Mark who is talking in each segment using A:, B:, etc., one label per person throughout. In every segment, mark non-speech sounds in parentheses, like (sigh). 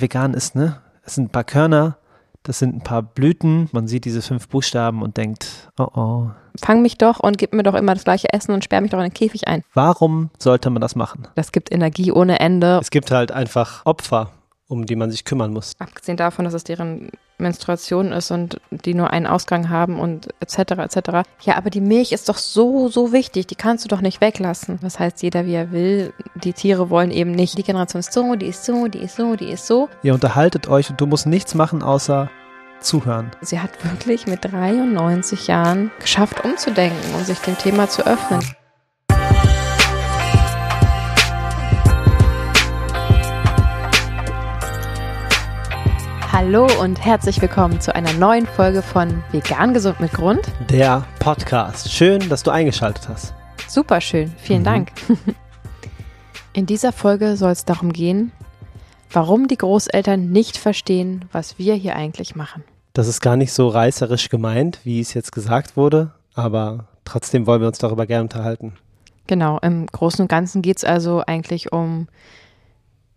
A: vegan ist, ne? Es sind ein paar Körner, das sind ein paar Blüten. Man sieht diese fünf Buchstaben und denkt, oh oh.
B: Fang mich doch und gib mir doch immer das gleiche Essen und sperr mich doch in den Käfig ein.
A: Warum sollte man das machen?
B: Das gibt Energie ohne Ende.
A: Es gibt halt einfach Opfer, um die man sich kümmern muss.
B: Abgesehen davon, dass es deren Menstruation ist und die nur einen Ausgang haben und etc. etc. Ja, aber die Milch ist doch so, so wichtig. Die kannst du doch nicht weglassen. Das heißt, jeder wie er will. Die Tiere wollen eben nicht. Die Generation ist so, die ist so, die ist so, die ist so.
A: Ihr unterhaltet euch und du musst nichts machen, außer zuhören.
B: Sie hat wirklich mit 93 Jahren geschafft, umzudenken und sich dem Thema zu öffnen. Hallo und herzlich willkommen zu einer neuen Folge von Vegan Gesund mit Grund.
A: Der Podcast. Schön, dass du eingeschaltet hast.
B: Super schön, vielen
A: Mhm.
B: Dank. (laughs) In dieser Folge soll es darum gehen, warum die Großeltern nicht verstehen, was wir hier eigentlich machen.
A: Das ist gar nicht so reißerisch gemeint, wie es jetzt gesagt wurde, aber trotzdem wollen wir uns darüber gerne unterhalten.
B: Genau, im Großen und Ganzen geht es also eigentlich um,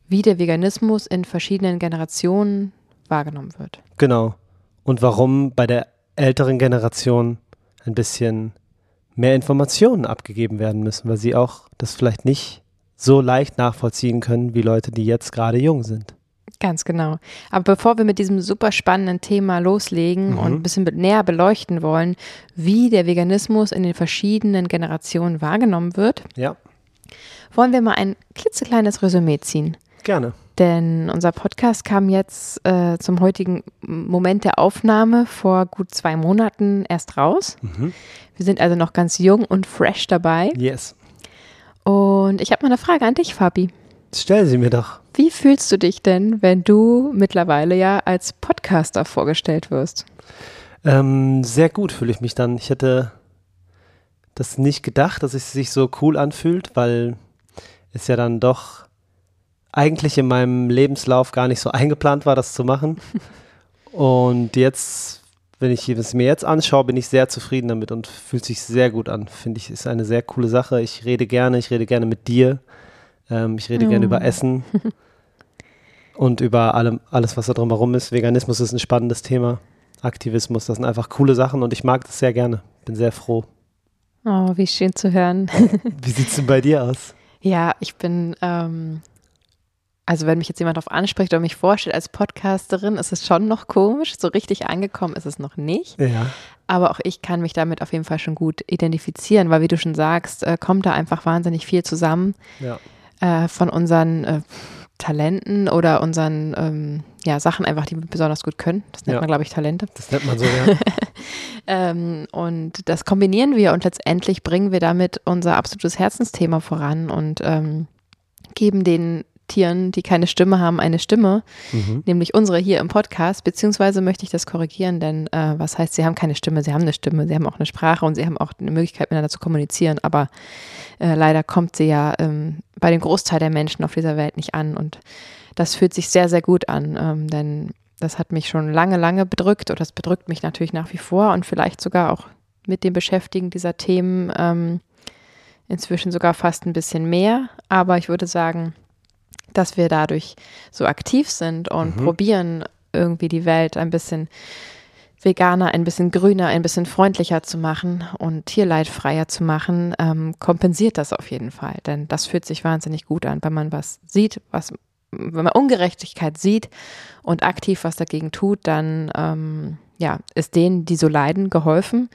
B: wie der Veganismus in verschiedenen Generationen wahrgenommen wird.
A: Genau. Und warum bei der älteren Generation ein bisschen mehr Informationen abgegeben werden müssen, weil sie auch das vielleicht nicht so leicht nachvollziehen können wie Leute, die jetzt gerade jung sind.
B: Ganz genau. Aber bevor wir mit diesem super spannenden Thema loslegen
A: Mhm.
B: und ein bisschen näher beleuchten wollen, wie der Veganismus in den verschiedenen Generationen wahrgenommen wird,
A: Ja,
B: wollen wir mal ein klitzekleines Resümee ziehen.
A: Gerne.
B: Denn unser Podcast kam jetzt äh, zum heutigen Moment der Aufnahme vor gut zwei Monaten erst raus.
A: Mhm.
B: Wir sind also noch ganz jung und fresh dabei.
A: Yes.
B: Und ich habe mal eine Frage an dich, Fabi.
A: Stell sie mir doch.
B: Wie fühlst du dich denn, wenn du mittlerweile ja als Podcaster vorgestellt wirst?
A: Ähm, sehr gut fühle ich mich dann. Ich hätte das nicht gedacht, dass es sich so cool anfühlt, weil es ja dann doch eigentlich in meinem Lebenslauf gar nicht so (laughs) eingeplant war, das zu machen. Und jetzt, wenn ich es mir jetzt anschaue, bin ich sehr zufrieden damit und fühlt sich sehr gut an. Finde ich, ist eine sehr coole Sache. Ich rede gerne, ich rede gerne mit dir. Ähm, ich rede gerne
B: Oh.
A: über Essen (laughs) und über allem, alles, was da drumherum ist. Veganismus ist ein spannendes Thema. Aktivismus, das sind einfach coole Sachen und ich mag das sehr gerne. Bin sehr froh.
B: Oh, wie schön zu hören.
A: Wie sieht es denn bei dir aus?
B: Ja, ich bin, ähm, also wenn mich jetzt jemand darauf anspricht oder mich vorstellt als Podcasterin, ist es schon noch komisch. So richtig angekommen ist es noch nicht.
A: Ja.
B: Aber auch ich kann mich damit auf jeden Fall schon gut identifizieren, weil wie du schon sagst, äh, kommt da einfach wahnsinnig viel zusammen
A: Ja.
B: äh, von unseren äh, Talenten oder unseren ähm, ja, Sachen einfach, die wir besonders gut können. Das nennt
A: Ja.
B: man, glaube ich, Talente.
A: Das nennt man so, ja. (laughs)
B: Ähm, und das kombinieren wir und letztendlich bringen wir damit unser absolutes Herzensthema voran und ähm, geben den Tieren, die keine Stimme haben, eine Stimme,
A: mhm.
B: nämlich unsere hier im Podcast. Beziehungsweise möchte ich das korrigieren, denn äh, was heißt, sie haben keine Stimme, sie haben eine Stimme, sie haben auch eine Sprache und sie haben auch eine Möglichkeit, miteinander zu kommunizieren, aber äh, leider kommt sie ja ähm, bei dem Großteil der Menschen auf dieser Welt nicht an und das fühlt sich sehr, sehr gut an, ähm, denn das hat mich schon lange, lange bedrückt und das bedrückt mich natürlich nach wie vor und vielleicht sogar auch mit dem Beschäftigen dieser Themen ähm, inzwischen sogar fast ein bisschen mehr. Aber ich würde sagen, dass wir dadurch so aktiv sind und
A: Mhm.
B: probieren, irgendwie die Welt ein bisschen veganer, ein bisschen grüner, ein bisschen freundlicher zu machen und tierleidfreier zu machen, ähm, kompensiert das auf jeden Fall. Denn das fühlt sich wahnsinnig gut an, wenn man was sieht, was, wenn man Ungerechtigkeit sieht und aktiv was dagegen tut, dann ähm, ja, ist denen, die so leiden, geholfen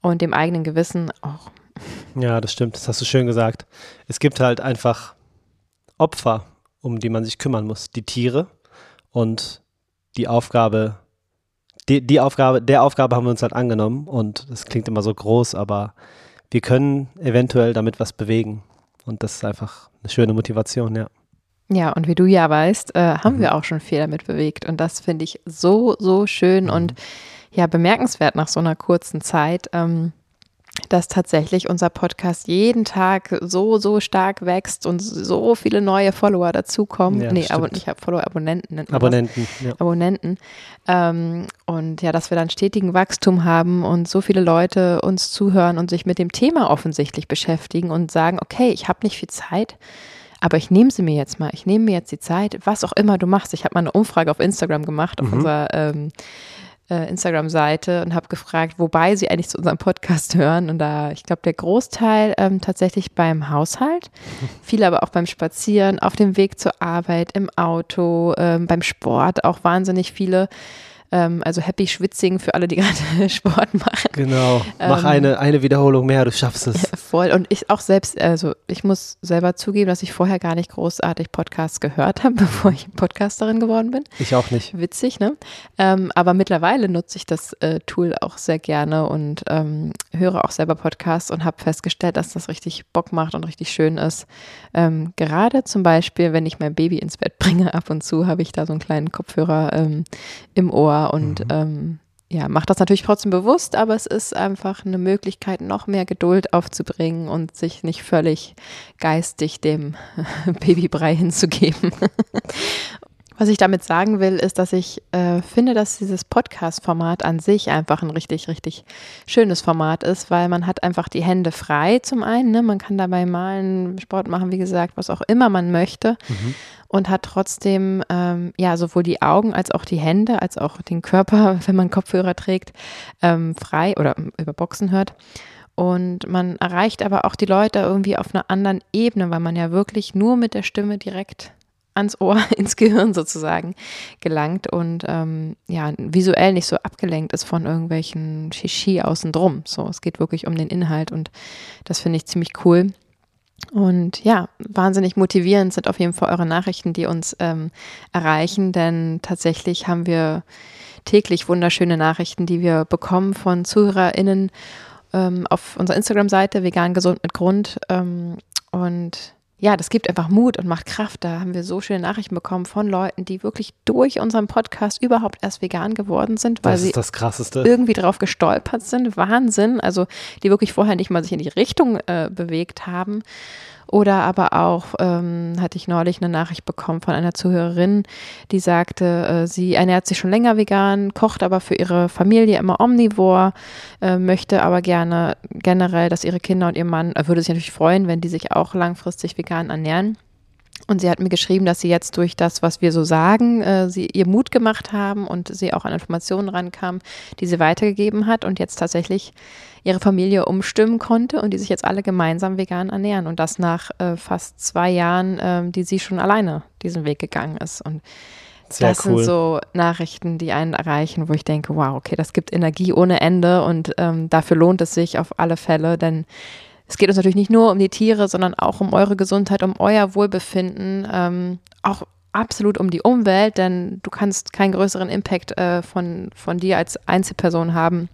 B: und dem eigenen Gewissen auch.
A: ja, das stimmt. Das hast du schön gesagt. Es gibt halt einfach Opfer, um die man sich kümmern muss. Die Tiere und die Aufgabe, die, die Aufgabe, der Aufgabe haben wir uns halt angenommen und das klingt immer so groß, aber wir können eventuell damit was bewegen. Und das ist einfach eine schöne Motivation, ja.
B: Ja, und wie du ja weißt, äh, haben
A: Mhm.
B: wir auch schon viel damit bewegt. Und das finde ich so, so schön
A: Mhm.
B: und ja, bemerkenswert nach so einer kurzen Zeit, ähm, dass tatsächlich unser Podcast jeden Tag so, so stark wächst und so viele neue Follower dazukommen.
A: Ja,
B: nee,
A: stimmt.
B: ich habe Follower, Abonnenten. nennt man das.
A: Abonnenten, ja.
B: Abonnenten. Ähm, und ja, dass wir dann stetigen Wachstum haben und so viele Leute uns zuhören und sich mit dem Thema offensichtlich beschäftigen und sagen, okay, ich habe nicht viel Zeit, Aber ich nehme sie mir jetzt mal. Ich nehme mir jetzt die Zeit, was auch immer du machst. Ich habe mal eine Umfrage auf Instagram gemacht, auf
A: Mhm.
B: unserer ähm, äh, Instagram-Seite und habe gefragt, wobei sie eigentlich zu unserem Podcast (laughs) hören. Und da, ich glaube, der Großteil ähm, tatsächlich beim Haushalt, (laughs) viele aber auch beim Spazieren, auf dem Weg zur Arbeit, im Auto, ähm, beim Sport, auch wahnsinnig viele. Ähm, also Happy Schwitzing für alle, die (laughs) gerade Sport machen.
A: Genau. Mach
B: Ähm,
A: eine, eine Wiederholung mehr, du schaffst es. (laughs)
B: Voll. Und ich auch selbst, also ich muss selber zugeben, dass ich vorher gar nicht großartig Podcasts gehört habe, (laughs) bevor ich Podcasterin geworden bin.
A: Ich auch nicht.
B: Witzig, ne? Ähm, aber mittlerweile nutze ich das äh, Tool auch sehr gerne und ähm, höre auch selber Podcasts und habe festgestellt, dass das richtig Bock macht und richtig schön ist. Ähm, gerade zum Beispiel, wenn ich mein Baby ins Bett bringe, ab und zu habe ich da so einen kleinen Kopfhörer ähm, im Ohr und ähm, ja, macht das natürlich trotzdem bewusst, aber es ist einfach eine Möglichkeit, noch mehr Geduld aufzubringen und sich nicht völlig geistig dem (laughs) Babybrei hinzugeben. Was ich damit sagen will, ist, dass ich äh, finde, dass dieses Podcast-Format an sich einfach ein richtig, richtig schönes Format ist, weil man hat einfach die Hände frei zum einen. Ne? Man kann dabei malen, Sport machen, wie gesagt, was auch immer man möchte und hat trotzdem ähm, ja sowohl die Augen als auch die Hände, als auch den Körper, (laughs) wenn man Kopfhörer trägt, ähm, frei oder über Boxen hört. Und man erreicht aber auch die Leute irgendwie auf einer anderen Ebene, weil man ja wirklich nur mit der Stimme direkt ans Ohr, (laughs) ins Gehirn sozusagen gelangt und ähm, ja, visuell nicht so abgelenkt ist von irgendwelchen Shishi außen drum. So, es geht wirklich um den Inhalt und das finde ich ziemlich cool. Und ja, wahnsinnig motivierend sind auf jeden Fall eure Nachrichten, die uns ähm, erreichen, denn tatsächlich haben wir täglich wunderschöne Nachrichten, die wir bekommen von ZuhörerInnen ähm, auf unserer Instagram-Seite vegan gesund mit Grund. Ähm, und ja, das gibt einfach Mut und macht Kraft. Da haben wir so schöne Nachrichten bekommen von Leuten, die wirklich durch unseren Podcast überhaupt erst vegan geworden sind, weil sie irgendwie drauf gestolpert sind. Wahnsinn. Also die wirklich vorher nicht mal sich in die Richtung äh, bewegt haben. Oder aber auch, ähm, hatte ich neulich eine Nachricht bekommen von einer Zuhörerin, die sagte, äh, sie ernährt sich schon länger vegan, kocht aber für ihre Familie immer omnivor, äh, möchte aber gerne generell, dass ihre Kinder und ihr Mann, äh, würde sich natürlich freuen, wenn die sich auch langfristig vegan ernähren. Und sie hat mir geschrieben, dass sie jetzt durch das, was wir so sagen, äh, sie ihr Mut gemacht haben und sie auch an Informationen rankam, die sie weitergegeben hat und jetzt tatsächlich ihre Familie umstimmen konnte und die sich jetzt alle gemeinsam vegan ernähren und das nach äh, fast zwei Jahren, ähm, die sie schon alleine diesen Weg gegangen ist. Und
A: Sehr
B: das
A: cool.
B: sind so Nachrichten, die einen erreichen, wo ich denke, wow, okay, das gibt Energie ohne Ende und ähm, dafür lohnt es sich auf alle Fälle, denn es geht uns natürlich nicht nur um die Tiere, sondern auch um eure Gesundheit, um euer Wohlbefinden, ähm, auch absolut um die Umwelt, denn du kannst keinen größeren Impact äh, von, von dir als Einzelperson haben,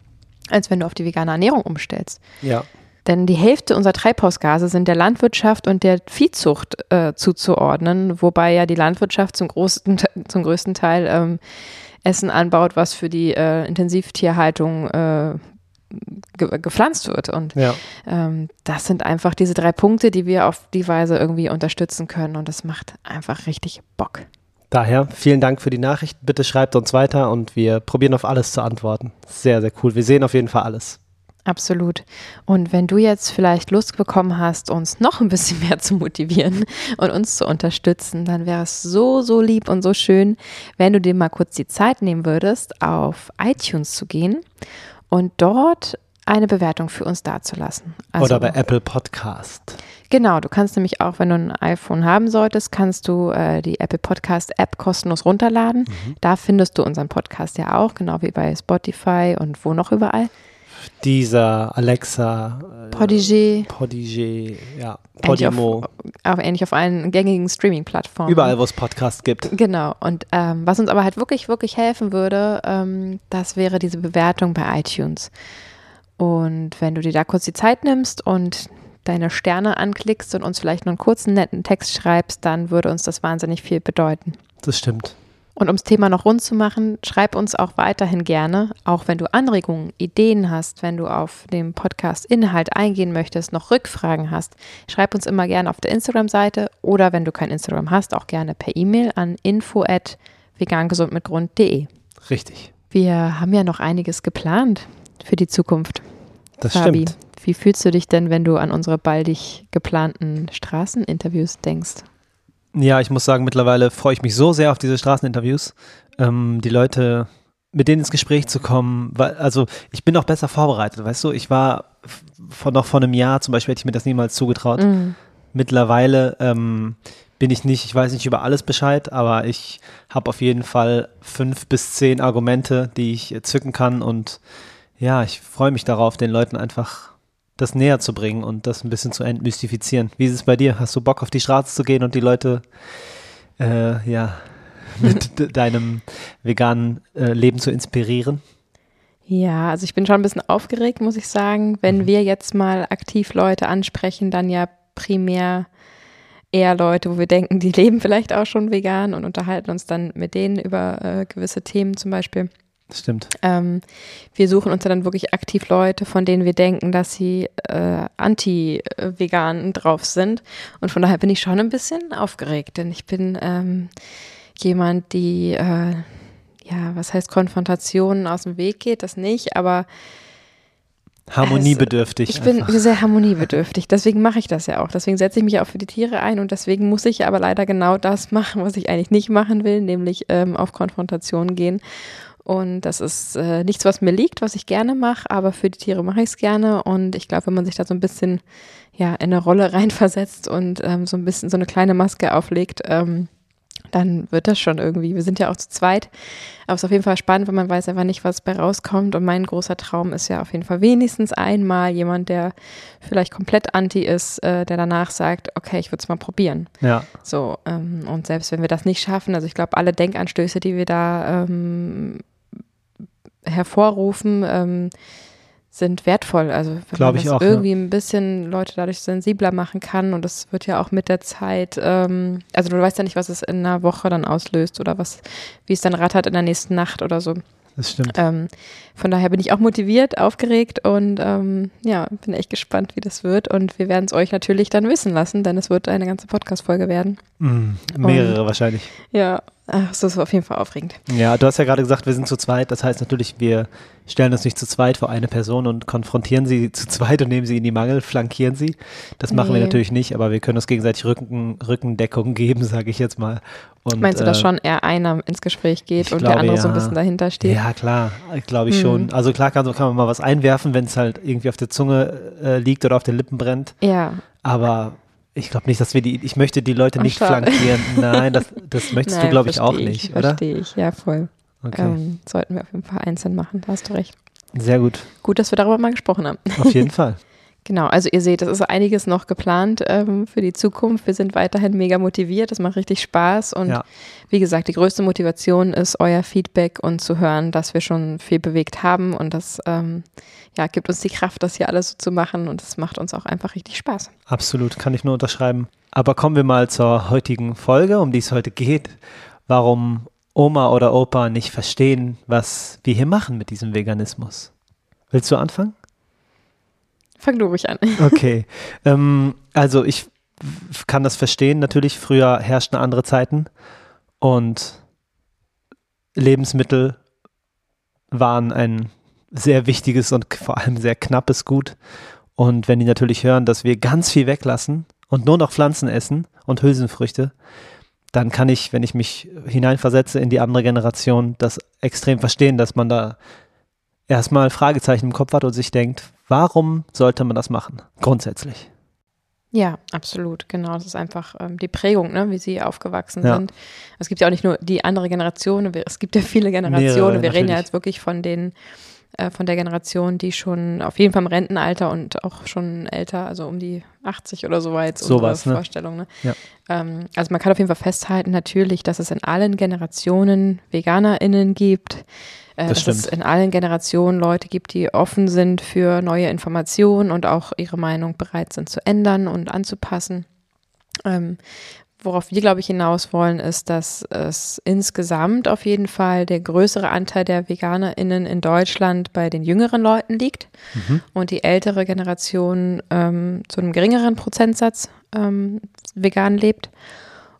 B: als wenn du auf die vegane Ernährung umstellst.
A: ja.
B: Denn die Hälfte unserer Treibhausgase sind der Landwirtschaft und der Viehzucht äh, zuzuordnen, wobei ja die Landwirtschaft zum, großen, zum größten Teil ähm, Essen anbaut, was für die äh, Intensivtierhaltung äh, ge gepflanzt wird. Und
A: Ja.
B: ähm, das sind einfach diese drei Punkte, die wir auf die Weise irgendwie unterstützen können. Und das macht einfach richtig Bock.
A: Daher vielen Dank für die Nachricht. Bitte schreibt uns weiter und wir probieren auf alles zu antworten. Sehr, sehr cool. Wir sehen auf jeden Fall alles.
B: Absolut. Und wenn du jetzt vielleicht Lust bekommen hast, uns noch ein bisschen (laughs) mehr zu motivieren und uns zu unterstützen, dann wäre es so, so lieb und so schön, wenn du dir mal kurz die Zeit nehmen würdest, auf iTunes zu gehen und dort eine Bewertung für uns dazulassen. Also,
A: Oder bei Apple Podcast.
B: Genau, du kannst nämlich auch, wenn du ein iPhone haben solltest, kannst du äh, die Apple Podcast App kostenlos runterladen. Da findest du unseren Podcast ja auch, genau wie bei Spotify und wo noch überall.
A: Dieser Alexa, äh, Podigé, ja, Podimo.
B: auch ähnlich auf allen gängigen Streaming-Plattformen.
A: Überall, wo es Podcasts gibt.
B: Genau. Und ähm, was uns aber halt wirklich, wirklich helfen würde, ähm, das wäre diese Bewertung bei iTunes. Und wenn du dir da kurz die Zeit nimmst und deine Sterne anklickst und uns vielleicht noch einen kurzen, netten Text schreibst, dann würde uns das wahnsinnig viel bedeuten.
A: Das stimmt.
B: Und um das Thema noch rund zu machen, schreib uns auch weiterhin gerne, auch wenn du Anregungen, Ideen hast, wenn du auf dem Podcast Inhalt eingehen möchtest, noch Rückfragen hast, schreib uns immer gerne auf der Instagram-Seite oder wenn du kein Instagram hast, auch gerne per E-Mail an info at vegangesundmitgrund.de.
A: Richtig.
B: Wir haben ja noch einiges geplant für die Zukunft.
A: Das
B: Fabi,
A: stimmt.
B: wie fühlst du dich denn, wenn du an unsere baldig geplanten Straßeninterviews denkst?
A: Ja, ich muss sagen, mittlerweile freue ich mich so sehr auf diese Straßeninterviews. Ähm, die Leute, mit denen ins Gespräch zu kommen, weil, also ich bin auch besser vorbereitet, weißt du? Ich war vor, noch vor einem Jahr zum Beispiel, hätte ich mir das niemals zugetraut.
B: Mhm.
A: Mittlerweile ähm, bin ich nicht, ich weiß nicht über alles Bescheid, aber ich habe auf jeden Fall fünf bis zehn Argumente, die ich zücken kann und ja, ich freue mich darauf, den Leuten einfach das näher zu bringen und das ein bisschen zu entmystifizieren. Wie ist es bei dir? Hast du Bock auf die Straße zu gehen und die Leute äh, ja (laughs) mit (laughs) deinem veganen äh, Leben zu inspirieren?
B: Ja, also ich bin schon ein bisschen aufgeregt, muss ich sagen. Wenn
A: Mhm.
B: wir jetzt mal aktiv Leute ansprechen, dann ja primär eher Leute, wo wir denken, die (laughs) leben vielleicht auch schon vegan und unterhalten uns dann mit denen über äh, gewisse Themen zum Beispiel.
A: Stimmt.
B: Ähm, wir suchen uns dann wirklich aktiv Leute, von denen wir denken, dass sie äh, anti-vegan drauf sind. Und von daher bin ich schon ein bisschen aufgeregt, denn ich bin ähm, jemand, die, äh, ja, was heißt Konfrontationen aus dem Weg geht, das nicht, aber
A: Harmoniebedürftig.
B: ich bin
A: einfach.
B: sehr harmoniebedürftig. Deswegen mache ich das ja auch. Deswegen setze ich mich auch für die Tiere ein und deswegen muss ich aber leider genau das machen, was ich eigentlich nicht machen will, nämlich ähm, auf Konfrontation gehen. Und das ist äh, nichts, was mir liegt, was ich gerne mache, aber für die Tiere mache ich es gerne. Und ich glaube, wenn man sich da so ein bisschen ja, in eine Rolle (laughs) reinversetzt und ähm, so ein bisschen so eine kleine Maske auflegt, ähm, dann wird das schon irgendwie. Wir sind ja auch zu zweit. Aber es ist auf jeden Fall spannend, weil man weiß einfach nicht, was bei rauskommt. Und mein großer Traum ist ja auf jeden Fall wenigstens einmal jemand, der vielleicht komplett anti ist, äh, der danach sagt, okay, ich würde es mal probieren.
A: ja,
B: So, ähm, und selbst wenn wir das nicht schaffen, also ich glaube, alle Denkanstöße, die wir da ähm, hervorrufen, ähm, sind wertvoll. Also wenn
A: Glaub
B: man
A: ich
B: das
A: auch, ja.
B: irgendwie ein bisschen Leute dadurch sensibler machen kann und das wird ja auch mit der Zeit, ähm, also du weißt ja nicht, was es in einer Woche dann auslöst oder was, wie es dann rattert in der nächsten Nacht oder so.
A: das stimmt.
B: Ähm, von daher bin ich auch motiviert, aufgeregt und ähm, ja, bin echt gespannt, wie das wird. Und wir werden es euch natürlich dann wissen lassen, denn es wird eine ganze Podcast-Folge werden.
A: Mm, mehrere wahrscheinlich.
B: Ja, ach, das ist auf jeden Fall aufregend.
A: Ja, du hast ja gerade gesagt, wir sind zu zweit. Das heißt natürlich, wir stellen uns nicht zu zweit vor eine Person und konfrontieren sie zu zweit und nehmen sie in die Mangel, flankieren sie. Das machen wir
B: Nee.
A: natürlich nicht, aber wir können uns gegenseitig Rücken, Rückendeckung (laughs) geben, sage ich jetzt mal. Und,
B: Meinst du, dass
A: äh,
B: schon eher einer ins Gespräch geht und
A: glaube,
B: der andere so ein
A: ja.
B: bisschen dahinter steht?
A: Ja, klar, glaube ich. Schon. Also klar kann, kann man mal was einwerfen, wenn es halt irgendwie auf der Zunge äh, liegt oder auf den Lippen brennt.
B: Ja,
A: Aber ich glaube nicht, dass wir die, ich möchte die Leute nicht
B: schade.
A: flankieren. (laughs) Nein, das, das möchtest du,
B: Nein,
A: glaube ich, auch nicht, oder?
B: Verstehe ich, ja, voll.
A: Okay,
B: Ähm, sollten wir auf jeden Fall einzeln machen, da hast du recht.
A: sehr gut.
B: Gut, dass wir darüber mal gesprochen haben.
A: Auf jeden Fall. (laughs)
B: Genau, also ihr seht, es ist einiges noch geplant ähm, für die Zukunft. Wir sind weiterhin mega motiviert, es macht richtig Spaß und
A: Ja.
B: wie gesagt, die größte Motivation ist euer Feedback und zu hören, dass wir schon viel bewegt haben und das ähm, ja, gibt uns die Kraft, das hier alles so zu machen und es macht uns auch einfach richtig Spaß.
A: Absolut, kann ich nur unterschreiben. Aber kommen wir mal zur heutigen Folge, um die es heute geht. Warum Oma oder Opa nicht verstehen, was wir hier machen mit diesem Veganismus. Willst du anfangen?
B: Fang du ruhig an. (laughs)
A: Okay. ähm, also ich kann das verstehen. Natürlich, früher herrschten andere Zeiten und Lebensmittel waren ein sehr wichtiges und vor allem sehr knappes Gut. Und wenn die natürlich hören, dass wir ganz viel weglassen und nur noch Pflanzen essen und Hülsenfrüchte, dann kann ich, wenn ich mich hineinversetze in die andere Generation, das extrem verstehen, dass man da erstmal Fragezeichen im Kopf hat und sich denkt, warum sollte man das machen? Grundsätzlich.
B: Ja, absolut, genau. Das ist einfach ähm, die Prägung, ne, wie sie aufgewachsen
A: Ja.
B: sind. Es gibt ja auch nicht nur die andere Generation, es gibt ja viele Generationen.
A: Mehrere,
B: wir reden ja
A: natürlich.
B: jetzt wirklich von den äh, von der Generation, die schon auf jeden Fall im Rentenalter und auch schon älter, also um die 80 oder so war jetzt
A: Sowas,
B: unsere
A: ne?
B: Vorstellung. Ne?
A: Ja.
B: Ähm, also man kann auf jeden Fall festhalten, natürlich, dass es in allen Generationen VeganerInnen gibt. Äh,
A: Das
B: dass es
A: stimmt.
B: in allen Generationen Leute gibt, die offen sind für neue Informationen und auch ihre Meinung bereit sind zu ändern und anzupassen. Ähm, worauf wir, glaube ich, hinaus wollen, ist, dass es insgesamt auf jeden Fall der größere Anteil der VeganerInnen in Deutschland bei den jüngeren Leuten liegt
A: Mhm.
B: und die ältere Generation ähm, zu einem geringeren Prozentsatz ähm, vegan lebt.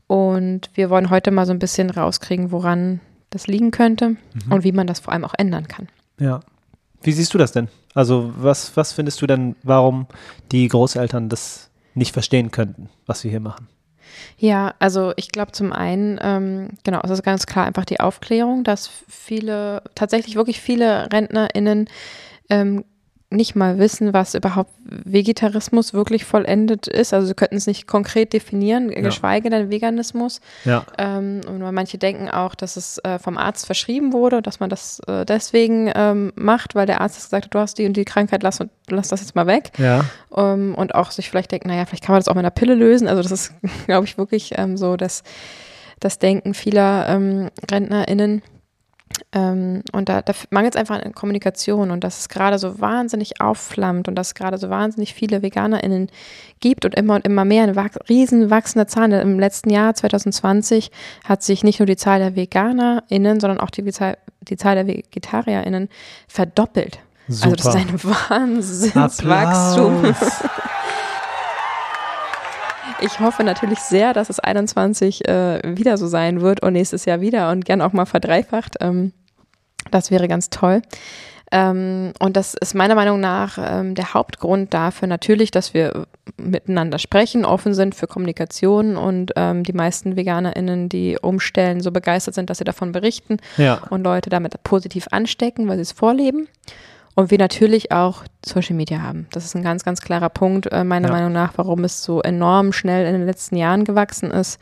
B: Und wir wollen heute mal so ein bisschen rauskriegen, woran das liegen könnte
A: Mhm.
B: und wie man das vor allem auch ändern kann.
A: Ja. Wie siehst du das denn? Also was, was findest du denn, warum die Großeltern das nicht verstehen könnten, was wir hier machen?
B: Ja, also ich glaube zum einen, ähm, genau, es ist ganz klar einfach die Aufklärung, dass viele, tatsächlich wirklich viele RentnerInnen ähm, nicht mal wissen, was überhaupt Vegetarismus wirklich vollendet ist. Also sie könnten es nicht konkret definieren, ja. geschweige denn Veganismus.
A: Ja.
B: Ähm, und manche denken auch, dass es äh, vom Arzt verschrieben wurde, dass man das äh, deswegen ähm, macht, weil der Arzt gesagt hat, du hast die und die Krankheit, lass, lass das jetzt mal weg.
A: Ja.
B: Ähm, und auch sich vielleicht denken, naja, vielleicht kann man das auch mit einer Pille lösen. Also das ist, (laughs) glaube ich, wirklich ähm, so, dass das Denken vieler ähm, RentnerInnen. Ähm, und da, da mangelt es einfach an Kommunikation und dass es gerade so wahnsinnig aufflammt und dass es gerade so wahnsinnig viele VeganerInnen gibt und immer und immer mehr, eine riesen wachsende Zahl. Im letzten Jahr, 2020, hat sich nicht nur die Zahl der VeganerInnen, sondern auch die, die Zahl der VegetarierInnen verdoppelt.
A: Super.
B: Also das ist ein Wahnsinnswachstum. (laughs) Ich hoffe natürlich sehr, dass es 21 äh, wieder so sein wird und nächstes Jahr wieder und gern auch mal verdreifacht. Ähm, das wäre ganz toll. Ähm, und das ist meiner Meinung nach ähm, der Hauptgrund dafür natürlich, dass wir miteinander sprechen, offen sind für Kommunikation und ähm, die meisten VeganerInnen, die umstellen, so begeistert sind, dass sie davon berichten
A: ja.
B: und Leute damit positiv anstecken, weil sie es vorleben. Und wir natürlich auch Social Media haben. Das ist ein ganz, ganz klarer Punkt, äh, meiner ja. Meinung nach, warum es so enorm schnell in den letzten Jahren gewachsen ist,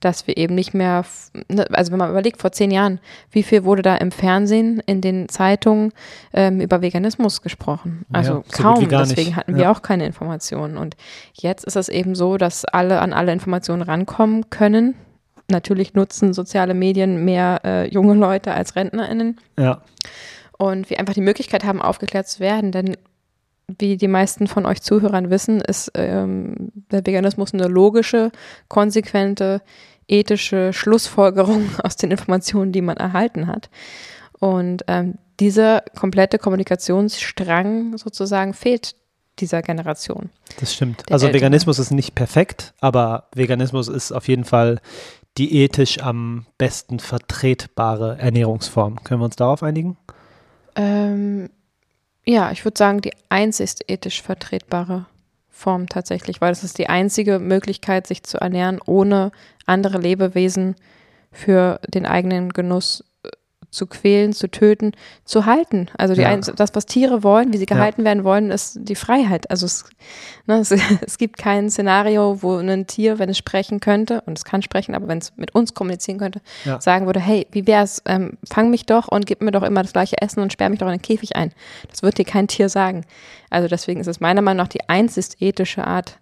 B: dass wir eben nicht mehr, ne, also wenn man überlegt, vor zehn Jahren, wie viel wurde da im Fernsehen, in den Zeitungen ähm, über Veganismus gesprochen? Also ja, kaum. Deswegen hatten wir ja. auch keine Informationen. Und jetzt ist es eben so, dass alle an alle Informationen rankommen können. Natürlich nutzen soziale Medien mehr äh, junge Leute als RentnerInnen.
A: Ja
B: und wir einfach die Möglichkeit haben, aufgeklärt zu werden. Denn wie die meisten von euch Zuhörern wissen, ist ähm, der Veganismus eine logische, konsequente, ethische Schlussfolgerung (laughs) aus den Informationen, die man erhalten hat. Und ähm, dieser komplette Kommunikationsstrang sozusagen fehlt dieser Generation.
A: Das stimmt. Also Eltern. Veganismus ist nicht perfekt, aber Veganismus ist auf jeden Fall die ethisch am besten vertretbare Ernährungsform. Können wir uns darauf einigen?
B: Ähm, ja, ich würde sagen, die einzigst ethisch vertretbare Form tatsächlich, weil es ist die einzige Möglichkeit, sich zu ernähren, ohne andere Lebewesen für den eigenen Genuss zu quälen, zu töten, zu halten. Also ja. ein, das, was Tiere wollen, wie sie gehalten ja. werden wollen, ist die Freiheit. Also es, ne, es, (laughs) es, gibt kein Szenario, wo ein Tier, wenn es sprechen könnte, und es kann sprechen, aber wenn es mit uns kommunizieren könnte, ja. sagen würde, hey, wie wär's, ähm, fang mich doch und gib mir doch immer das gleiche Essen und sperr mich doch in den Käfig ein. Das wird dir kein Tier sagen. Also deswegen ist es meiner Meinung nach die einzig ethische Art,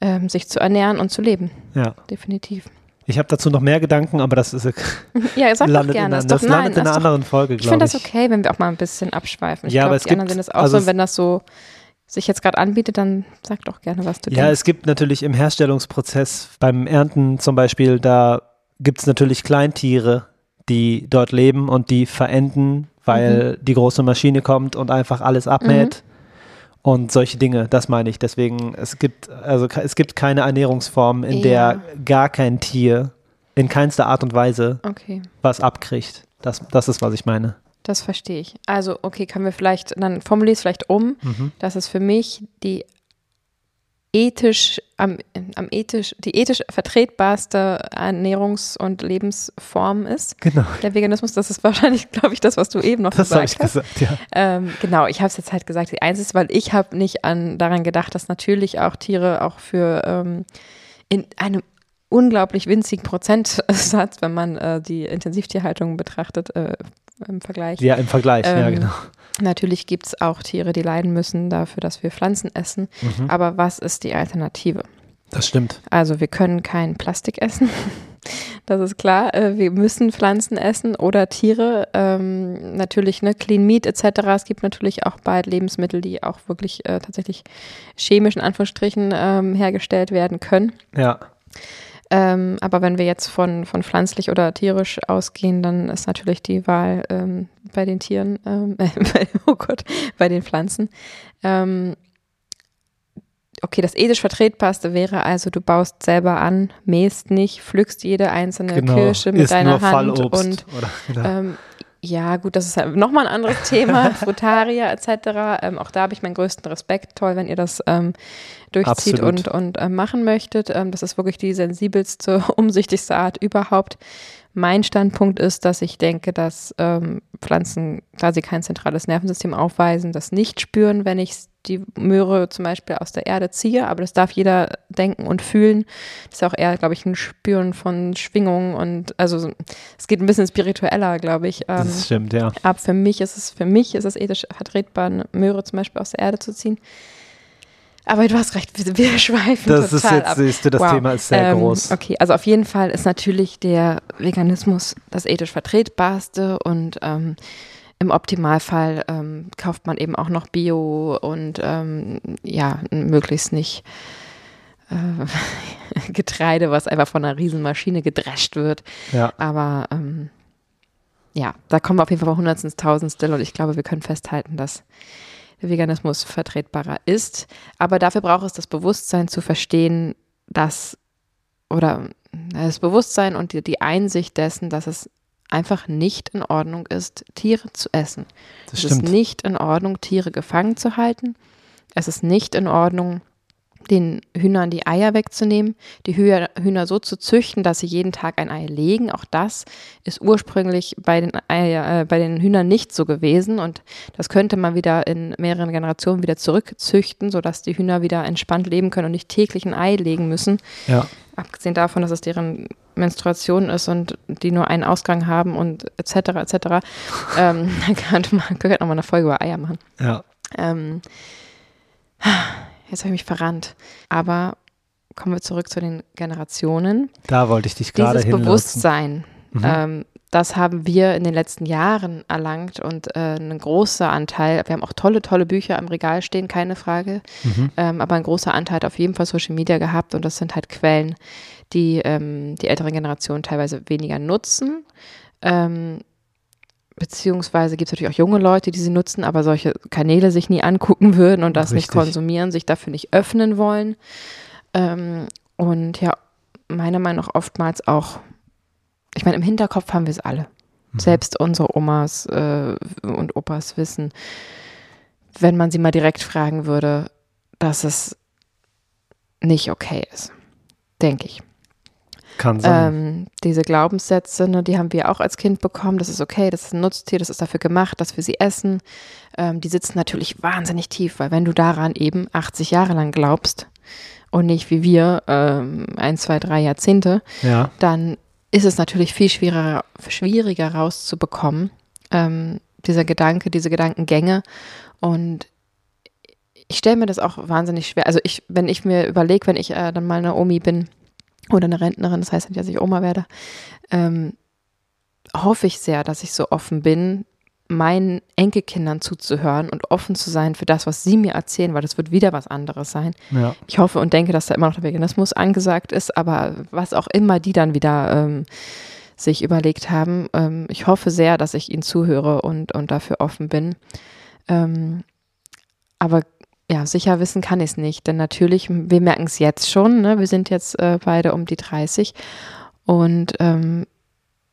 B: ähm, sich zu ernähren und zu leben.
A: Ja.
B: Definitiv.
A: Ich habe dazu noch mehr Gedanken, aber das ist (laughs)
B: ja, sag
A: landet,
B: gerne.
A: In, das
B: doch,
A: landet nein, in einer anderen Folge, glaube
B: ich. Ich finde das okay, wenn wir auch mal ein bisschen abschweifen. Ich
A: ja,
B: glaub,
A: aber es
B: die
A: gibt,
B: anderen sehen das auch
A: also
B: so. Und wenn das so sich jetzt gerade anbietet, dann sag doch gerne, was du
A: ja,
B: denkst.
A: Ja, es gibt natürlich im Herstellungsprozess, beim Ernten zum Beispiel, da gibt es natürlich Kleintiere, die dort leben und die verenden, weil mhm. die große Maschine kommt und einfach alles abmäht. Mhm und solche Dinge, das meine ich. Deswegen, es gibt, also es gibt keine Ernährungsform, in ja. der gar kein Tier in keinster Art und Weise
B: okay.
A: was abkriegt. Das, das ist, was ich meine.
B: Das verstehe ich. Also, okay, können wir vielleicht, dann formuliere es vielleicht um, mhm. dass es für mich die ethisch, am, am ethisch, die ethisch vertretbarste Ernährungs- und Lebensform ist.
A: Genau.
B: Der Veganismus, das ist wahrscheinlich, glaube ich, das, was du eben noch
A: das
B: gesagt
A: hast. Ich gesagt,
B: ja. Ähm, genau, ich habe es jetzt halt gesagt, die einzige, weil ich habe nicht an, daran gedacht, dass natürlich auch Tiere auch für ähm, in einem unglaublich winzigen Prozentsatz, wenn man äh, die Intensivtierhaltung betrachtet, äh, im Vergleich.
A: Ja, im Vergleich, ähm, ja, genau.
B: Natürlich gibt es auch Tiere, die leiden müssen dafür, dass wir Pflanzen essen. Mhm. Aber was ist die Alternative?
A: Das stimmt.
B: Also wir können kein Plastik essen. (laughs) Das ist klar. Äh, wir müssen Pflanzen essen oder Tiere. Ähm, natürlich, ne, Clean Meat etc. Es gibt natürlich auch bald Lebensmittel, die auch wirklich äh, tatsächlich chemisch in Anführungsstrichen ähm, hergestellt werden können.
A: Ja.
B: Ähm, aber wenn wir jetzt von, von pflanzlich oder tierisch ausgehen, dann ist natürlich die Wahl ähm, bei den Tieren, ähm, (laughs) äh, oh Gott, bei den Pflanzen. Ähm, okay, das ethisch vertretbarste wäre also, du baust selber an, mähst nicht, pflückst jede einzelne
A: genau.
B: Kirsche mit deiner Hand
A: Fallobst
B: und
A: oder,
B: ähm, Ja, gut, das ist ja nochmal ein anderes Thema, (laughs) Frutaria etc. Ähm, auch da habe ich meinen größten Respekt. Toll, wenn ihr das ähm, durchzieht Absolut. und, und äh, machen möchtet. Ähm, das ist wirklich die sensibelste, (laughs) umsichtigste Art überhaupt. Mein Standpunkt ist, dass ich denke, dass ähm, Pflanzen, da sie kein zentrales Nervensystem aufweisen, das nicht spüren, wenn ich die Möhre zum Beispiel aus der Erde ziehe. Aber das darf jeder denken und fühlen. Das ist auch eher, glaube ich, ein Spüren von Schwingungen und also es geht ein bisschen spiritueller, glaube ich.
A: Ähm, das stimmt, ja.
B: Aber für mich ist es, für mich ist es ethisch vertretbar, eine Möhre zum Beispiel aus der Erde zu ziehen. Aber du hast recht, wir, (laughs) schweifen
A: das
B: total
A: ist jetzt, siehst du, das wow. Thema ist sehr
B: ähm,
A: groß.
B: Okay, also auf jeden Fall ist natürlich der Veganismus das ethisch vertretbarste und ähm, im Optimalfall ähm, kauft man eben auch noch Bio und ähm, ja, möglichst nicht äh, (laughs) Getreide, was einfach von einer Riesenmaschine gedrescht wird.
A: Ja.
B: Aber ähm, ja, da kommen wir auf jeden Fall bei Hundertstens, Tausendstel und ich glaube, wir können festhalten, dass Veganismus vertretbarer ist. Aber dafür braucht es das Bewusstsein zu verstehen, dass, oder das Bewusstsein und die, die Einsicht dessen, dass es einfach nicht in Ordnung ist, Tiere zu essen.
A: Das
B: es ist nicht in Ordnung, Tiere gefangen zu halten. Es ist nicht in Ordnung, den Hühnern die Eier wegzunehmen, die Hühner so zu züchten, dass sie jeden Tag ein Ei legen. Auch das ist ursprünglich bei den, Eier, äh, bei den Hühnern nicht so gewesen und das könnte man wieder in mehreren Generationen wieder zurückzüchten, sodass die Hühner wieder entspannt leben können und nicht täglich ein Ei legen müssen.
A: Ja.
B: Abgesehen davon, dass es deren Menstruation ist und die nur einen Ausgang haben und etc. etc. (laughs) ähm, (laughs) dann könnte man, könnte man eine Folge über Eier machen.
A: Ja.
B: Ähm, jetzt habe ich mich verrannt. Aber kommen wir zurück zu den Generationen.
A: Da wollte ich dich gerade
B: Dieses Bewusstsein, mhm. ähm, das haben wir in den letzten Jahren erlangt und äh, ein großer Anteil, wir haben auch tolle, tolle Bücher am Regal stehen, keine Frage, mhm. ähm, aber ein großer Anteil hat auf jeden Fall Social Media gehabt und das sind halt Quellen, die ähm, die älteren Generationen teilweise weniger nutzen. Ähm, beziehungsweise gibt es natürlich auch junge Leute, die sie nutzen, aber solche Kanäle sich nie angucken würden und das Richtig. nicht konsumieren, sich dafür nicht öffnen wollen. Ähm, und ja, meiner Meinung nach oftmals auch, ich meine, im Hinterkopf haben wir es alle. Mhm. Selbst unsere Omas äh, und Opas wissen, wenn man sie mal direkt fragen würde, dass es nicht okay ist. Denke ich.
A: Kann sein.
B: Ähm, diese Glaubenssätze, ne, die haben wir auch als Kind bekommen. Das ist okay, das ist ein Nutztier, das ist dafür gemacht, dass wir sie essen. Ähm, die sitzen natürlich wahnsinnig tief, weil wenn du daran eben 80 Jahre lang glaubst und nicht wie wir ähm, ein, zwei, drei Jahrzehnte,
A: ja.
B: dann ist es natürlich viel schwieriger, schwieriger rauszubekommen, ähm, dieser Gedanke, diese Gedankengänge. Und ich stelle mir das auch wahnsinnig schwer. Also ich, wenn ich mir überlege, wenn ich äh, dann mal eine Omi bin, oder eine Rentnerin, das heißt nicht, dass ich Oma werde, ähm, hoffe ich sehr, dass ich so offen bin, meinen Enkelkindern zuzuhören und offen zu sein für das, was sie mir erzählen, weil das wird wieder was anderes sein.
A: Ja.
B: Ich hoffe und denke, dass da immer noch der Veganismus angesagt ist, aber was auch immer die dann wieder ähm, sich überlegt haben, ähm, ich hoffe sehr, dass ich ihnen zuhöre und, und dafür offen bin. Ähm, aber ja, sicher wissen kann ich es nicht, denn natürlich, wir merken es jetzt schon, ne? wir sind jetzt äh, beide um die 30 und ähm,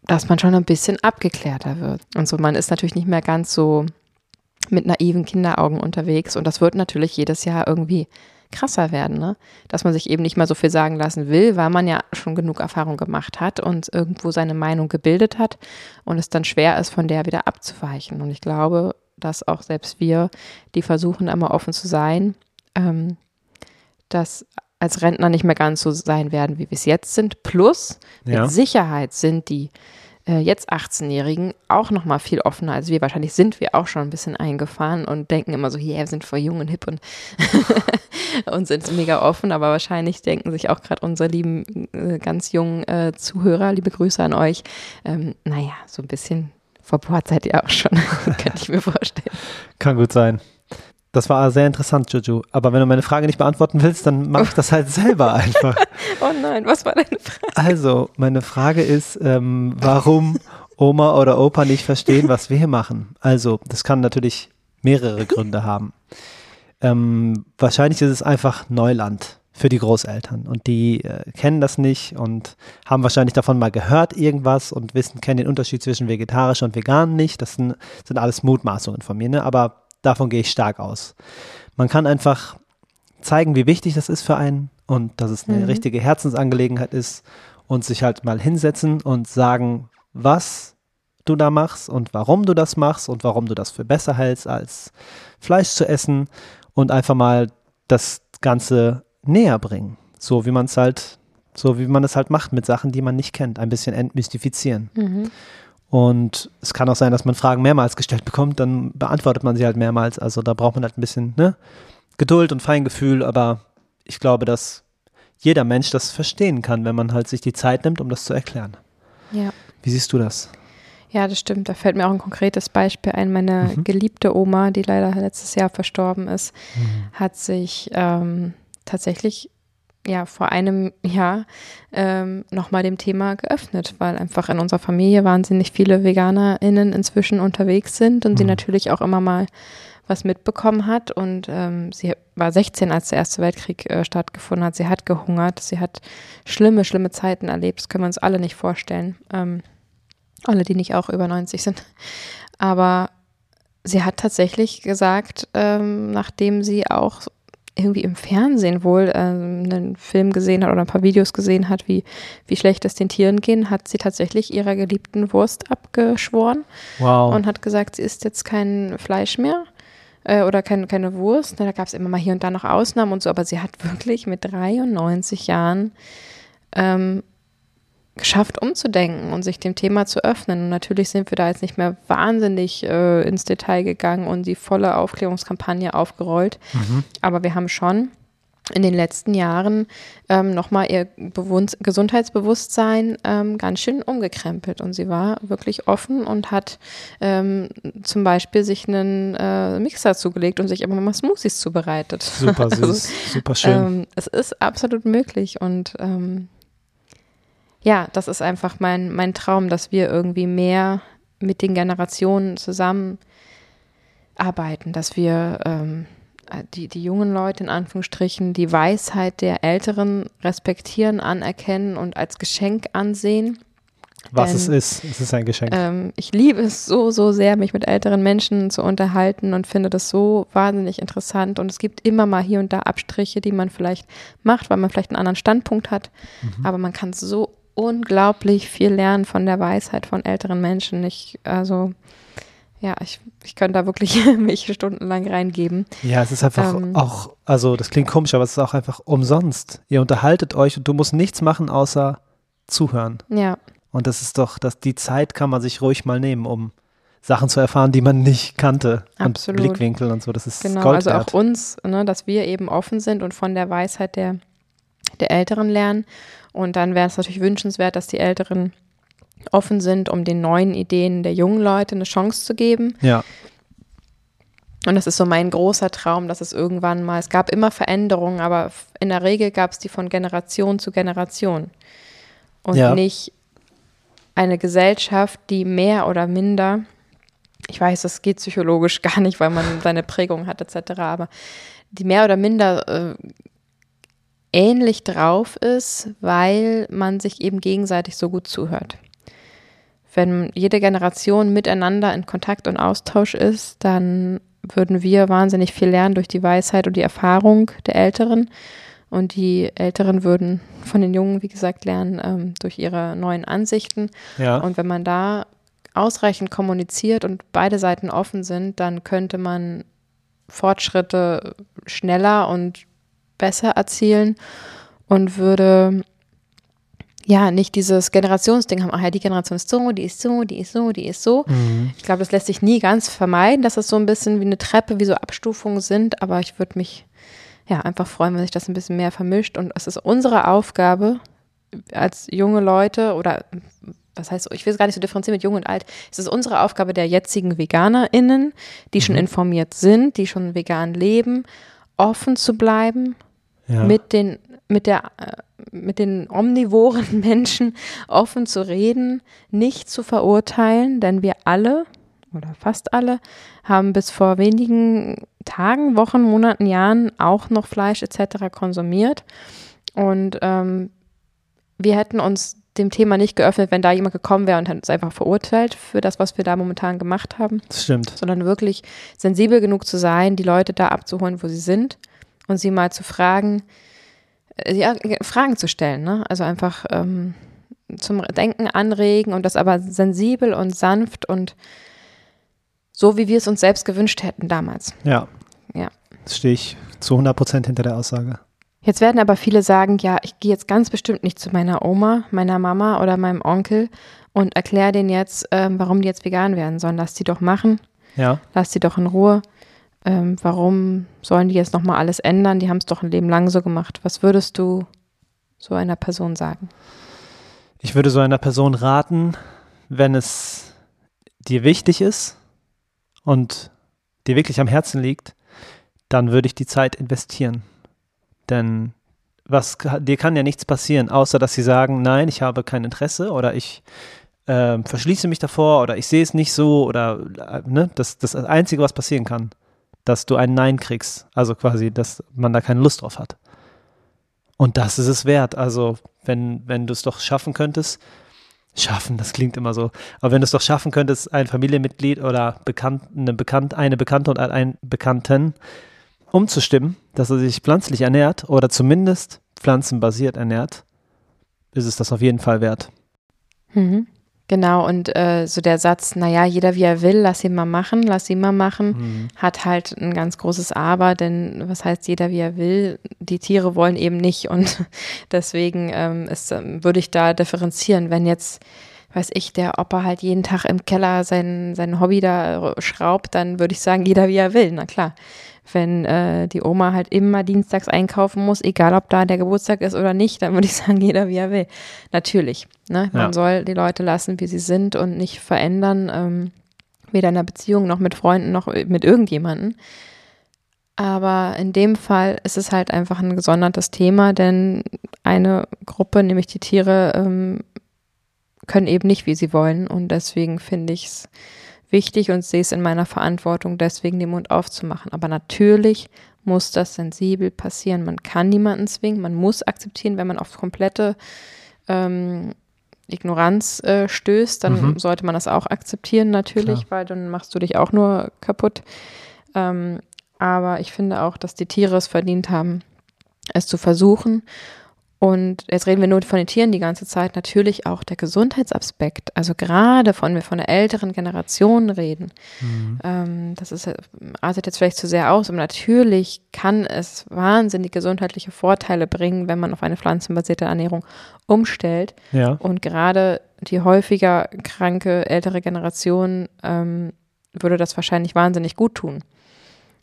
B: dass man schon ein bisschen abgeklärter wird. Und so, man ist natürlich nicht mehr ganz so mit naiven Kinderaugen unterwegs und das wird natürlich jedes Jahr irgendwie krasser werden, ne? dass man sich eben nicht mehr so viel sagen lassen will, weil man ja schon genug Erfahrung gemacht hat und irgendwo seine Meinung gebildet hat und es dann schwer ist, von der wieder abzuweichen. Und ich glaube, dass auch selbst wir, die versuchen, immer offen zu sein, ähm, dass als Rentner nicht mehr ganz so sein werden, wie wir es jetzt sind. Plus, ja. mit Sicherheit sind die äh, jetzt 18-Jährigen auch noch mal viel offener als wir. Wahrscheinlich sind wir auch schon ein bisschen eingefahren und denken immer so, yeah, wir sind voll jung und hip und, (laughs) und sind mega offen. Aber wahrscheinlich denken sich auch gerade unsere lieben, äh, ganz jungen äh, Zuhörer, liebe Grüße an euch, ähm, naja, so ein bisschen Verbohrt seid ihr auch schon, (laughs) könnte ich mir vorstellen.
A: Kann gut sein. Das war sehr interessant, Juju. Aber wenn du meine Frage nicht beantworten willst, dann mache ich das halt (laughs) selber einfach.
B: oh nein, was war deine Frage?
A: Also, meine Frage ist, ähm, warum Oma oder Opa nicht verstehen, was wir hier machen. Also, das kann natürlich mehrere Gründe haben. Ähm, wahrscheinlich ist es einfach Neuland. Für die Großeltern. Und die äh, kennen das nicht und haben wahrscheinlich davon mal gehört, irgendwas und wissen, kennen den Unterschied zwischen vegetarisch und vegan nicht. Das sind, sind alles Mutmaßungen von mir, ne? aber davon gehe ich stark aus. Man kann einfach zeigen, wie wichtig das ist für einen und dass es eine mhm. richtige Herzensangelegenheit ist und sich halt mal hinsetzen und sagen, was du da machst und warum du das machst und warum du das für besser hältst, als Fleisch zu essen und einfach mal das Ganze näher bringen. So wie man es halt, so wie man es halt macht mit Sachen, die man nicht kennt, ein bisschen entmystifizieren. Mhm. Und es kann auch sein, dass man Fragen mehrmals gestellt bekommt, dann beantwortet man sie halt mehrmals. Also da braucht man halt ein bisschen ne, Geduld und Feingefühl, aber ich glaube, dass jeder Mensch das verstehen kann, wenn man halt sich die Zeit nimmt, um das zu erklären.
B: Ja.
A: Wie siehst du das?
B: Ja, das stimmt. Da fällt mir auch ein konkretes Beispiel ein. Meine mhm. geliebte Oma, die leider letztes Jahr verstorben ist, mhm. hat sich ähm, tatsächlich ja vor einem Jahr ähm, nochmal dem Thema geöffnet, weil einfach in unserer Familie wahnsinnig viele VeganerInnen inzwischen unterwegs sind und mhm. sie natürlich auch immer mal was mitbekommen hat. Und ähm, sie war 16, als der Erste Weltkrieg äh, stattgefunden hat. Sie hat gehungert, sie hat schlimme, schlimme Zeiten erlebt. Das können wir uns alle nicht vorstellen. Ähm, alle, die nicht auch über 90 sind. Aber sie hat tatsächlich gesagt, ähm, nachdem sie auch irgendwie im Fernsehen wohl ähm, einen Film gesehen hat oder ein paar Videos gesehen hat, wie, wie schlecht es den Tieren gehen, hat sie tatsächlich ihrer geliebten Wurst abgeschworen
A: wow.
B: und hat gesagt, sie isst jetzt kein Fleisch mehr äh, oder kein, keine Wurst. Da gab es immer mal hier und da noch Ausnahmen und so, aber sie hat wirklich mit 93 Jahren ähm, geschafft, umzudenken und sich dem Thema zu öffnen. Und natürlich sind wir da jetzt nicht mehr wahnsinnig äh, ins Detail gegangen und die volle Aufklärungskampagne aufgerollt. Mhm. Aber wir haben schon in den letzten Jahren ähm, nochmal ihr Bewusst Gesundheitsbewusstsein ähm, ganz schön umgekrempelt. Und sie war wirklich offen und hat ähm, zum Beispiel sich einen äh, Mixer zugelegt und sich immer mal Smoothies zubereitet.
A: Super (laughs) süß, also, super schön.
B: Ähm, es ist absolut möglich und ähm, ja, das ist einfach mein, mein Traum, dass wir irgendwie mehr mit den Generationen zusammenarbeiten, dass wir ähm, die, die jungen Leute in Anführungsstrichen die Weisheit der Älteren respektieren, anerkennen und als Geschenk ansehen.
A: Was Denn, es ist, es ist ein Geschenk.
B: Ähm, ich liebe es so, so sehr, mich mit älteren Menschen zu unterhalten und finde das so wahnsinnig interessant. Und es gibt immer mal hier und da Abstriche, die man vielleicht macht, weil man vielleicht einen anderen Standpunkt hat. Mhm. Aber man kann so unglaublich viel lernen von der Weisheit von älteren Menschen. Ich, also, ja, ich, ich könnte da wirklich (laughs) mich stundenlang reingeben.
A: Ja, es ist einfach ähm, auch, also das klingt komisch, aber es ist auch einfach umsonst. Ihr unterhaltet euch und du musst nichts machen, außer zuhören.
B: Ja.
A: Und das ist doch, dass die Zeit kann man sich ruhig mal nehmen, um Sachen zu erfahren, die man nicht kannte.
B: Absolut.
A: Und Blickwinkel und so. Das ist
B: genau,
A: Gold
B: also auch uns, ne, dass wir eben offen sind und von der Weisheit der, der Älteren lernen und dann wäre es natürlich wünschenswert, dass die Älteren offen sind, um den neuen Ideen der jungen Leute eine Chance zu geben.
A: Ja.
B: Und das ist so mein großer Traum, dass es irgendwann mal, es gab immer Veränderungen, aber in der Regel gab es die von Generation zu Generation. Und ja. nicht eine Gesellschaft, die mehr oder minder, ich weiß, das geht psychologisch (laughs) gar nicht, weil man seine Prägung hat etc., aber die mehr oder minder äh, ähnlich drauf ist, weil man sich eben gegenseitig so gut zuhört. Wenn jede Generation miteinander in Kontakt und Austausch ist, dann würden wir wahnsinnig viel lernen durch die Weisheit und die Erfahrung der Älteren. Und die Älteren würden von den Jungen, wie gesagt, lernen ähm, durch ihre neuen Ansichten.
A: Ja.
B: Und wenn man da ausreichend kommuniziert und beide Seiten offen sind, dann könnte man Fortschritte schneller und besser erzielen und würde ja nicht dieses Generationsding haben, ach ja, die Generation ist so, die ist so, die ist so, die ist so. Mhm. Ich glaube, das lässt sich nie ganz vermeiden, dass es so ein bisschen wie eine Treppe, wie so Abstufungen sind, aber ich würde mich ja einfach freuen, wenn sich das ein bisschen mehr vermischt und es ist unsere Aufgabe als junge Leute oder was heißt, ich will es gar nicht so differenzieren mit jung und alt. Es ist unsere Aufgabe der jetzigen VeganerInnen, die mhm. schon informiert sind, die schon vegan leben, offen zu bleiben ja. mit den mit der äh, mit den omnivoren (laughs) Menschen offen zu reden, nicht zu verurteilen, denn wir alle oder fast alle, haben bis vor wenigen Tagen, Wochen, Monaten, Jahren auch noch Fleisch etc. konsumiert. Und ähm, wir hätten uns dem Thema nicht geöffnet, wenn da jemand gekommen wäre und hat uns einfach verurteilt für das, was wir da momentan gemacht haben.
A: Das stimmt.
B: Sondern wirklich sensibel genug zu sein, die Leute da abzuholen, wo sie sind und sie mal zu fragen, äh, ja, Fragen zu stellen. Ne? Also einfach ähm, zum Denken anregen und das aber sensibel und sanft und so, wie wir es uns selbst gewünscht hätten damals.
A: Ja.
B: Ja.
A: Das stehe ich zu 100 Prozent hinter der Aussage.
B: Jetzt werden aber viele sagen, ja, ich gehe jetzt ganz bestimmt nicht zu meiner Oma, meiner Mama oder meinem Onkel und erkläre denen jetzt, ähm, warum die jetzt vegan werden sollen. Lass die doch machen.
A: Ja.
B: Lass die doch in Ruhe. Ähm, warum sollen die jetzt nochmal alles ändern? Die haben es doch ein Leben lang so gemacht. Was würdest du so einer Person sagen?
A: Ich würde so einer Person raten, wenn es dir wichtig ist und dir wirklich am Herzen liegt, dann würde ich die Zeit investieren. Denn was, dir kann ja nichts passieren, außer dass sie sagen, nein, ich habe kein Interesse oder ich äh, verschließe mich davor oder ich sehe es nicht so oder äh, ne, das, das Einzige, was passieren kann, dass du ein Nein kriegst. Also quasi, dass man da keine Lust drauf hat. Und das ist es wert. Also, wenn, wenn du es doch schaffen könntest, schaffen, das klingt immer so, aber wenn du es doch schaffen könntest, ein Familienmitglied oder bekannt, eine, bekannt, eine Bekannte und einen Bekannten umzustimmen, dass er sich pflanzlich ernährt oder zumindest pflanzenbasiert ernährt, ist es das auf jeden Fall wert.
B: Mhm. Genau, und äh, so der Satz, naja, jeder wie er will, lass ihn mal machen, lass ihn mal machen, mhm. hat halt ein ganz großes Aber, denn was heißt jeder wie er will? Die Tiere wollen eben nicht und (laughs) deswegen ähm, ist, ähm, würde ich da differenzieren, wenn jetzt weiß ich, der Opa halt jeden Tag im Keller sein, sein Hobby da schraubt, dann würde ich sagen, jeder wie er will, na klar wenn äh, die Oma halt immer dienstags einkaufen muss, egal ob da der Geburtstag ist oder nicht, dann würde ich sagen, jeder wie er will. Natürlich. Ne? Man ja. soll die Leute lassen, wie sie sind und nicht verändern, ähm, weder in der Beziehung noch mit Freunden noch mit irgendjemanden. Aber in dem Fall ist es halt einfach ein gesondertes Thema, denn eine Gruppe, nämlich die Tiere, ähm, können eben nicht, wie sie wollen. Und deswegen finde ich es wichtig und sehe es in meiner Verantwortung, deswegen den Mund aufzumachen. Aber natürlich muss das sensibel passieren. Man kann niemanden zwingen, man muss akzeptieren, wenn man auf komplette ähm, Ignoranz äh, stößt, dann mhm. sollte man das auch akzeptieren natürlich, Klar. weil dann machst du dich auch nur kaputt. Ähm, aber ich finde auch, dass die Tiere es verdient haben, es zu versuchen. Und jetzt reden wir nur von den Tieren die ganze Zeit, natürlich auch der Gesundheitsaspekt. Also gerade von wir von der älteren Generation reden. Mhm. Ähm, das ist, artet jetzt vielleicht zu sehr aus, aber natürlich kann es wahnsinnig gesundheitliche Vorteile bringen, wenn man auf eine pflanzenbasierte Ernährung umstellt.
A: Ja.
B: Und gerade die häufiger kranke ältere Generation ähm, würde das wahrscheinlich wahnsinnig gut tun.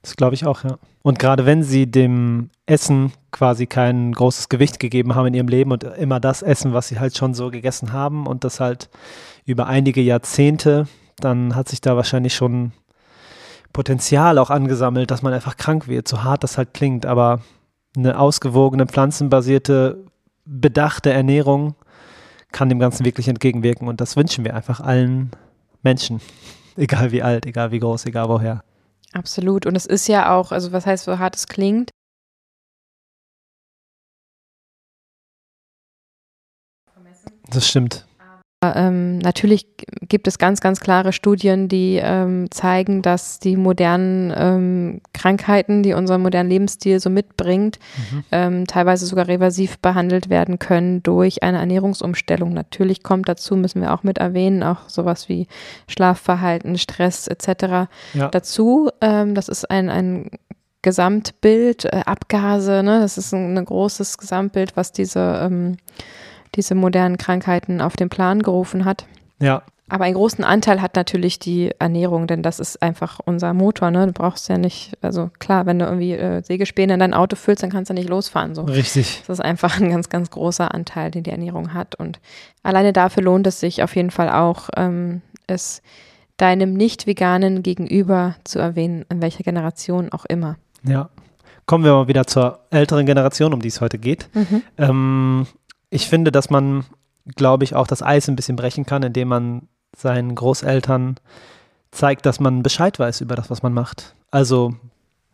A: Das glaube ich auch, ja. Und gerade wenn sie dem Essen quasi kein großes Gewicht gegeben haben in ihrem Leben und immer das essen, was sie halt schon so gegessen haben und das halt über einige Jahrzehnte, dann hat sich da wahrscheinlich schon Potenzial auch angesammelt, dass man einfach krank wird, so hart das halt klingt, aber eine ausgewogene, pflanzenbasierte, bedachte Ernährung kann dem Ganzen wirklich entgegenwirken und das wünschen wir einfach allen Menschen, (laughs) egal wie alt, egal wie groß, egal woher.
B: Absolut. Und es ist ja auch, also was heißt, so hart es klingt,
A: Das stimmt.
B: Ähm, natürlich gibt es ganz, ganz klare Studien, die ähm, zeigen, dass die modernen ähm, Krankheiten, die unser modernen Lebensstil so mitbringt, mhm. Ähm, teilweise sogar reversiv behandelt werden können durch eine Ernährungsumstellung. Natürlich kommt dazu, müssen wir auch mit erwähnen, auch sowas wie Schlafverhalten, Stress etc. Ja. dazu. Ähm, das ist ein, ein Gesamtbild, äh, Abgase, ne? das ist ein, ein großes Gesamtbild, was diese ähm, diese modernen Krankheiten auf den Plan gerufen hat.
A: Ja.
B: Aber einen großen Anteil hat natürlich die Ernährung, denn das ist einfach unser Motor. Ne? Du brauchst ja nicht, also klar, wenn du irgendwie äh, Sägespäne in dein Auto füllst, dann kannst du nicht losfahren. So.
A: Richtig.
B: Das ist einfach ein ganz, ganz großer Anteil, den die Ernährung hat. Und alleine dafür lohnt es sich auf jeden Fall auch, ähm, es deinem Nicht-Veganen gegenüber zu erwähnen, in welcher Generation auch immer.
A: Ja. Kommen wir mal wieder zur älteren Generation, um die es heute geht. Mhm. Ähm, ich finde, dass man, glaube ich, auch das Eis ein bisschen brechen kann, indem man seinen Großeltern zeigt, dass man Bescheid weiß über das, was man macht. Also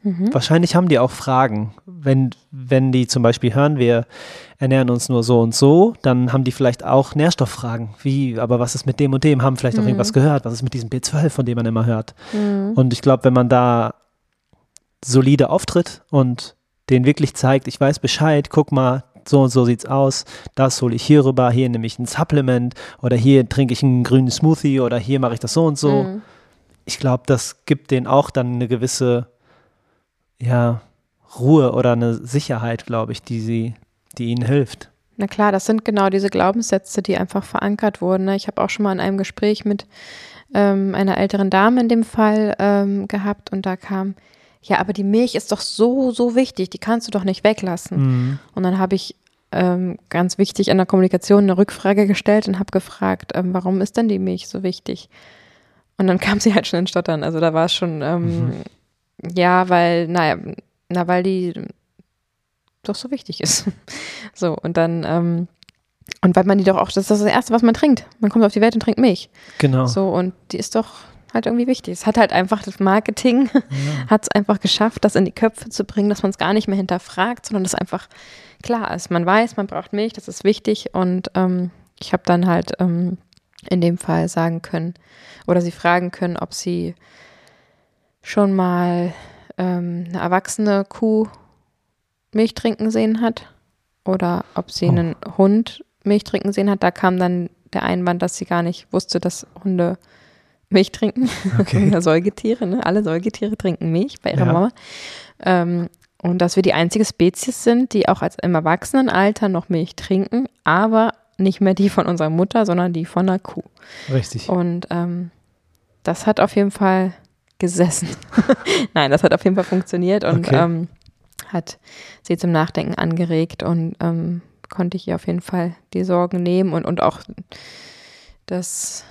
A: mhm. wahrscheinlich haben die auch Fragen. Wenn, wenn die zum Beispiel hören, wir ernähren uns nur so und so, dann haben die vielleicht auch Nährstofffragen. Wie, aber was ist mit dem und dem? Haben vielleicht auch mhm. irgendwas gehört? Was ist mit diesem B12, von dem man immer hört? Mhm. Und ich glaube, wenn man da solide auftritt und den wirklich zeigt, ich weiß Bescheid, guck mal, so und so sieht's aus, das hole ich hier rüber, hier nehme ich ein Supplement oder hier trinke ich einen grünen Smoothie oder hier mache ich das so und so. Mhm. Ich glaube, das gibt denen auch dann eine gewisse, ja, Ruhe oder eine Sicherheit, glaube ich, die sie, die ihnen hilft.
B: Na klar, das sind genau diese Glaubenssätze, die einfach verankert wurden. Ne? Ich habe auch schon mal in einem Gespräch mit ähm, einer älteren Dame in dem Fall ähm, gehabt und da kam, ja, aber die Milch ist doch so, so wichtig, die kannst du doch nicht weglassen. Mhm. Und dann habe ich ähm, ganz wichtig in der Kommunikation eine Rückfrage gestellt und habe gefragt, ähm, warum ist denn die Milch so wichtig? Und dann (laughs) kam sie halt schon in Stottern. Also da war es schon, ähm, mhm. ja, weil, naja, na, weil die doch so wichtig ist. (laughs) so, und dann, ähm, und weil man die doch auch, das ist das Erste, was man trinkt. Man kommt auf die Welt und trinkt Milch.
A: Genau.
B: So, und die ist doch halt irgendwie wichtig. Es hat halt einfach das Marketing, ja. (laughs) hat es einfach geschafft, das in die Köpfe zu bringen, dass man es gar nicht mehr hinterfragt, sondern das einfach klar ist. Man weiß, man braucht Milch, das ist wichtig und ähm, ich habe dann halt ähm, in dem Fall sagen können oder sie fragen können, ob sie schon mal ähm, eine erwachsene Kuh Milch trinken sehen hat oder ob sie oh. einen Hund Milch trinken sehen hat. Da kam dann der Einwand, dass sie gar nicht wusste, dass Hunde Milch trinken. (laughs) Okay. Säugetiere, ne? Alle Säugetiere trinken Milch bei ihrer ja. Mama. Ähm, und dass wir die einzige Spezies sind, die auch als im Erwachsenenalter noch Milch trinken, aber nicht mehr die von unserer Mutter, sondern die von einer Kuh.
A: Richtig.
B: Und ähm, das hat auf jeden Fall gesessen. (laughs) Nein, das hat auf jeden Fall funktioniert und okay. ähm, hat sie zum Nachdenken angeregt und ähm, konnte ich ihr auf jeden Fall die Sorgen nehmen und, und auch das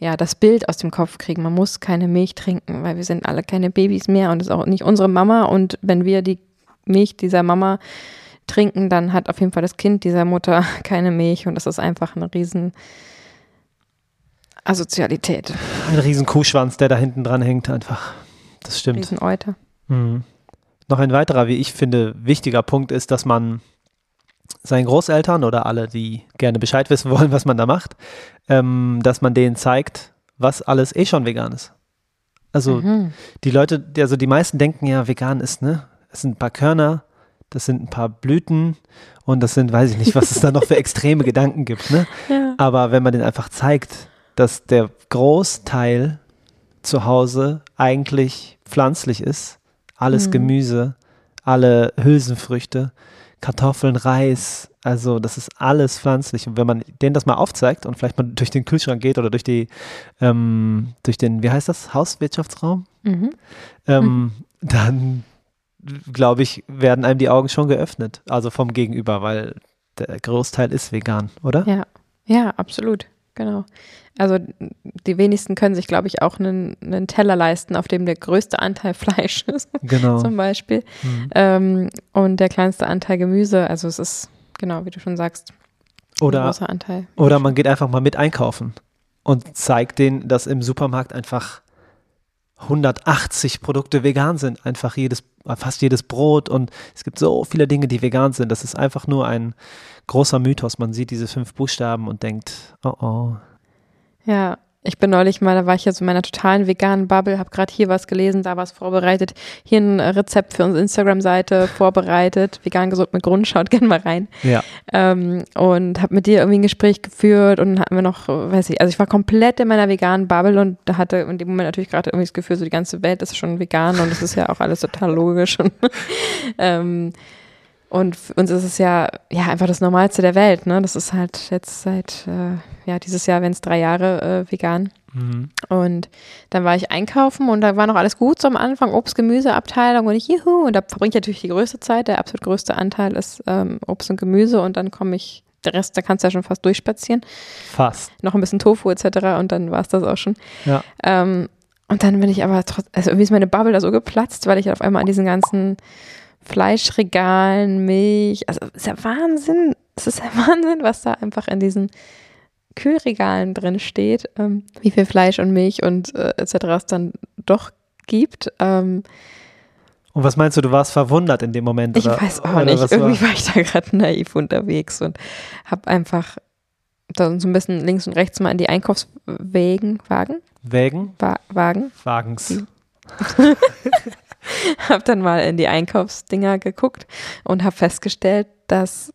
B: ja, das Bild aus dem Kopf kriegen. Man muss keine Milch trinken, weil wir sind alle keine Babys mehr und es ist auch nicht unsere Mama. Und wenn wir die Milch dieser Mama trinken, dann hat auf jeden Fall das Kind dieser Mutter (laughs) keine Milch und das ist einfach eine riesen Asozialität.
A: Ein riesen Kuhschwanz, der da hinten dran hängt, einfach. Das stimmt.
B: Riesen Euter.
A: Mhm. Noch ein weiterer, wie ich finde, wichtiger Punkt ist, dass man seinen Großeltern oder alle, die gerne Bescheid wissen wollen, was man da macht, ähm, dass man denen zeigt, was alles eh schon vegan ist. Also mhm. die Leute, also die meisten denken ja, vegan ist, ne? Es sind ein paar Körner, das sind ein paar Blüten und das sind, weiß ich nicht, was es da noch für extreme Gedanken gibt, ne? Ja. Aber wenn man denen einfach zeigt, dass der Großteil zu Hause eigentlich pflanzlich ist, alles mhm. Gemüse, alle Hülsenfrüchte, Kartoffeln, Reis, also das ist alles pflanzlich. Und wenn man denen das mal aufzeigt und vielleicht mal durch den Kühlschrank geht oder durch die, ähm, durch den, wie heißt das, Hauswirtschaftsraum, mhm. Ähm, mhm. dann glaube ich, werden einem die Augen schon geöffnet, also vom Gegenüber, weil der Großteil ist vegan, oder?
B: Ja, ja, absolut, genau. Also die wenigsten können sich, glaube ich, auch einen, einen, Teller leisten, auf dem der größte Anteil (laughs) Fleisch ist, genau. zum Beispiel. Mhm. Ähm, und der kleinste Anteil Gemüse. Also es ist, genau, wie du schon sagst,
A: oder, ein großer Anteil. Oder man geht einfach mal mit einkaufen und zeigt denen, dass im Supermarkt einfach 180 Produkte vegan sind. Einfach jedes, fast jedes Brot und es gibt so viele Dinge, die vegan sind. Das ist einfach nur ein großer Mythos. Man sieht diese fünf Buchstaben und denkt, oh oh,
B: ja, ich bin neulich mal, da war ich ja so in meiner totalen veganen Bubble, habe gerade hier was gelesen, da was vorbereitet, hier ein Rezept für unsere Instagram-Seite vorbereitet, vegan gesund mit Grund, schaut gerne mal rein.
A: Ja.
B: Ähm, und habe mit dir irgendwie ein Gespräch geführt und hatten wir noch, weiß ich, also ich war komplett in meiner veganen Bubble und da hatte in dem Moment natürlich gerade irgendwie das Gefühl, so die ganze Welt ist schon vegan und das ist ja auch alles total logisch. Und, (laughs) ähm, und für uns ist es ja, ja einfach das Normalste der Welt. Ne? Das ist halt jetzt seit, äh, ja, dieses Jahr, wenn es drei Jahre äh, vegan. Mhm. Und dann war ich einkaufen und da war noch alles gut so am Anfang, Obst, Gemüseabteilung und ich, juhu, und da verbringe ich natürlich die größte Zeit. Der absolut größte Anteil ist ähm, Obst und Gemüse und dann komme ich, der Rest, da kannst du ja schon fast durchspazieren.
A: Fast.
B: Noch ein bisschen Tofu etc. und dann war es das auch schon.
A: Ja.
B: Ähm, und dann bin ich aber trotzdem, also irgendwie ist meine Bubble da so geplatzt, weil ich auf einmal an diesen ganzen Fleischregalen, Milch. Also es ist ja Wahnsinn. Es ist ja (laughs) Wahnsinn, was da einfach in diesen Kühlregalen drin steht, ähm, wie viel Fleisch und Milch und äh, etc. es dann doch gibt. Ähm,
A: und was meinst du, du warst verwundert in dem Moment?
B: ich
A: oder,
B: weiß auch
A: oder
B: nicht. Irgendwie
A: war?
B: war ich da gerade naiv unterwegs und habe einfach dann so ein bisschen links und rechts mal in die Einkaufswägen, Wagen,
A: Wägen?
B: Wa Wagen,
A: Wagens. (laughs) (laughs)
B: habe dann mal in die Einkaufsdinger geguckt und habe festgestellt, dass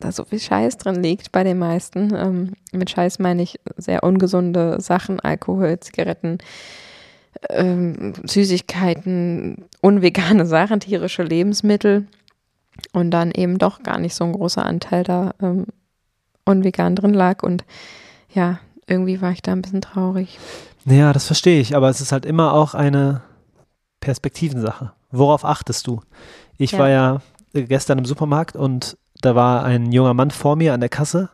B: da so viel Scheiß drin liegt bei den meisten. Ähm, mit Scheiß meine ich sehr ungesunde Sachen, Alkohol, Zigaretten, ähm, Süßigkeiten, unvegane Sachen, tierische Lebensmittel und dann eben doch gar nicht so ein großer Anteil da ähm, unvegan drin lag und ja, irgendwie war ich da ein bisschen traurig.
A: Ja, das verstehe ich, aber es ist halt immer auch eine Perspektivensache. Worauf achtest du? Ich
B: Ja.
A: war ja äh, gestern im Supermarkt und da war ein junger Mann vor mir an der Kasse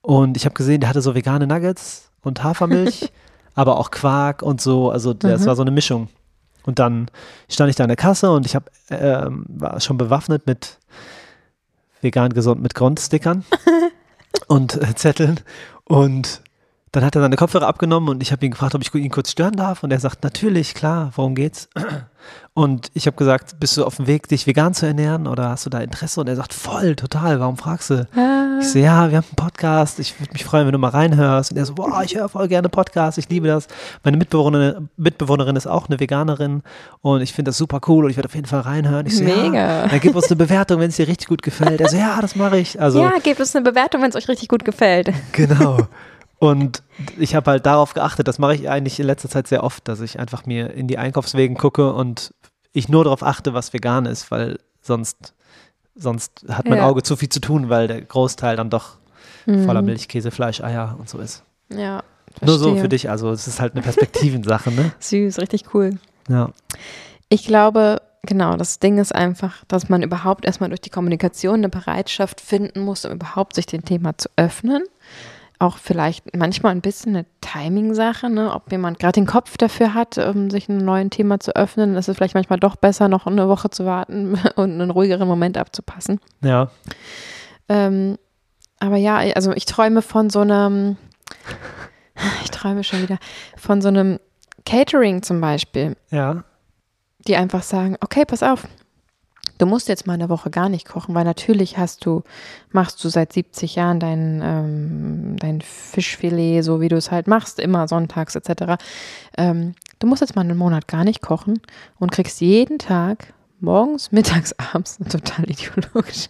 A: und ich habe gesehen, der hatte so vegane Nuggets und Hafermilch, (laughs) aber auch Quark und so, also das
B: Mhm.
A: war so eine Mischung. Und dann stand ich da an der Kasse und ich hab, ähm, war schon bewaffnet mit vegan gesund mit Grundstickern (laughs) und äh, Zetteln und dann hat er seine Kopfhörer abgenommen und ich habe ihn gefragt, ob ich ihn kurz stören darf. Und er sagt, natürlich, klar, worum geht's? Und ich habe gesagt, bist du auf dem Weg, dich vegan zu ernähren oder hast du da Interesse? Und er sagt, voll, total, warum fragst du?
B: Ah,
A: Ich so, ja, wir haben einen Podcast, ich würde mich freuen, wenn du mal reinhörst. Und er so, boah, ich höre voll gerne Podcasts, ich liebe das. Meine Mitbewohnerin, Mitbewohnerin ist auch eine Veganerin und ich finde das super cool und ich werde auf jeden Fall reinhören. Ich so,
B: Mega.
A: Ja, dann gib uns eine Bewertung, wenn es dir richtig gut gefällt. Er so, ja, das mache ich. Also,
B: ja, gebt uns eine Bewertung, wenn es euch richtig gut gefällt.
A: Genau. Und ich habe halt darauf geachtet, das mache ich eigentlich in letzter Zeit sehr oft, dass ich einfach mir in die Einkaufswegen gucke und ich nur darauf achte, was vegan ist, weil sonst, sonst hat mein
B: Ja.
A: Auge zu viel zu tun, weil der Großteil dann doch voller
B: Mhm.
A: Milch, Käse, Fleisch, Eier und so ist.
B: Ja.
A: Nur so
B: verstehe.
A: für dich, also es ist halt eine Perspektivensache, ne? (laughs)
B: Süß, richtig cool.
A: Ja.
B: Ich glaube, genau, das Ding ist einfach, dass man überhaupt erstmal durch die Kommunikation eine Bereitschaft finden muss, um überhaupt sich dem Thema zu öffnen. Auch vielleicht manchmal ein bisschen eine Timing-Sache, ne? ob jemand gerade den Kopf dafür hat, um sich einem neuen Thema zu öffnen. Dann ist es vielleicht manchmal doch besser, noch eine Woche zu warten (laughs) und einen ruhigeren Moment abzupassen.
A: Ja.
B: Ähm, aber ja, also ich träume von so einem, ich träume schon wieder, von so einem Catering zum Beispiel,
A: Ja.
B: die einfach sagen, okay, pass auf, du musst jetzt mal eine Woche gar nicht kochen, weil natürlich hast du, machst du seit 70 Jahren dein, ähm, dein Fischfilet, so wie du es halt machst, immer sonntags etc. Ähm, du musst jetzt mal einen Monat gar nicht kochen und kriegst jeden Tag morgens, mittags, (laughs) abends, total ideologisch,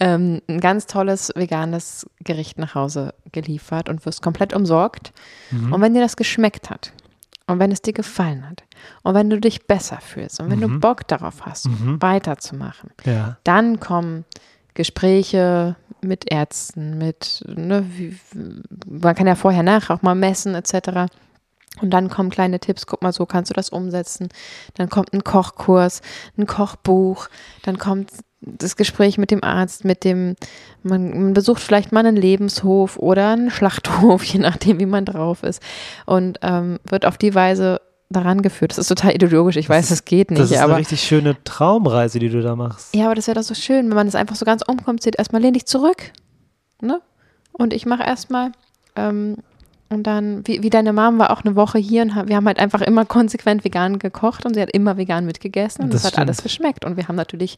B: ähm, ein ganz tolles veganes Gericht nach Hause geliefert und wirst komplett umsorgt. Und wenn dir das geschmeckt hat und wenn es dir gefallen hat und wenn du dich besser fühlst und wenn du Bock darauf hast, weiterzumachen,
A: Ja.
B: dann kommen Gespräche mit Ärzten, mit, ne, wie, man kann ja vorher nachher auch mal messen etc. Und dann kommen kleine Tipps, guck mal, so kannst du das umsetzen. Dann kommt ein Kochkurs, ein Kochbuch, dann kommt das Gespräch mit dem Arzt, mit dem, man, man besucht vielleicht mal einen Lebenshof oder einen Schlachthof, (laughs) je nachdem, wie man drauf ist. Und ähm, wird auf die Weise daran geführt. Das ist total ideologisch, ich weiß, es geht nicht,
A: Das ist
B: aber
A: eine richtig schöne Traumreise, die du da machst.
B: ja, aber das wäre doch so schön, wenn man das einfach so ganz umkommt, erstmal lehn dich zurück. Ne? Und ich mache erstmal. Ähm, und dann, wie, wie deine Mom war auch eine Woche hier und wir haben halt einfach immer konsequent vegan gekocht und sie hat immer vegan mitgegessen und
A: Das
B: das, hat alles geschmeckt. Und wir haben natürlich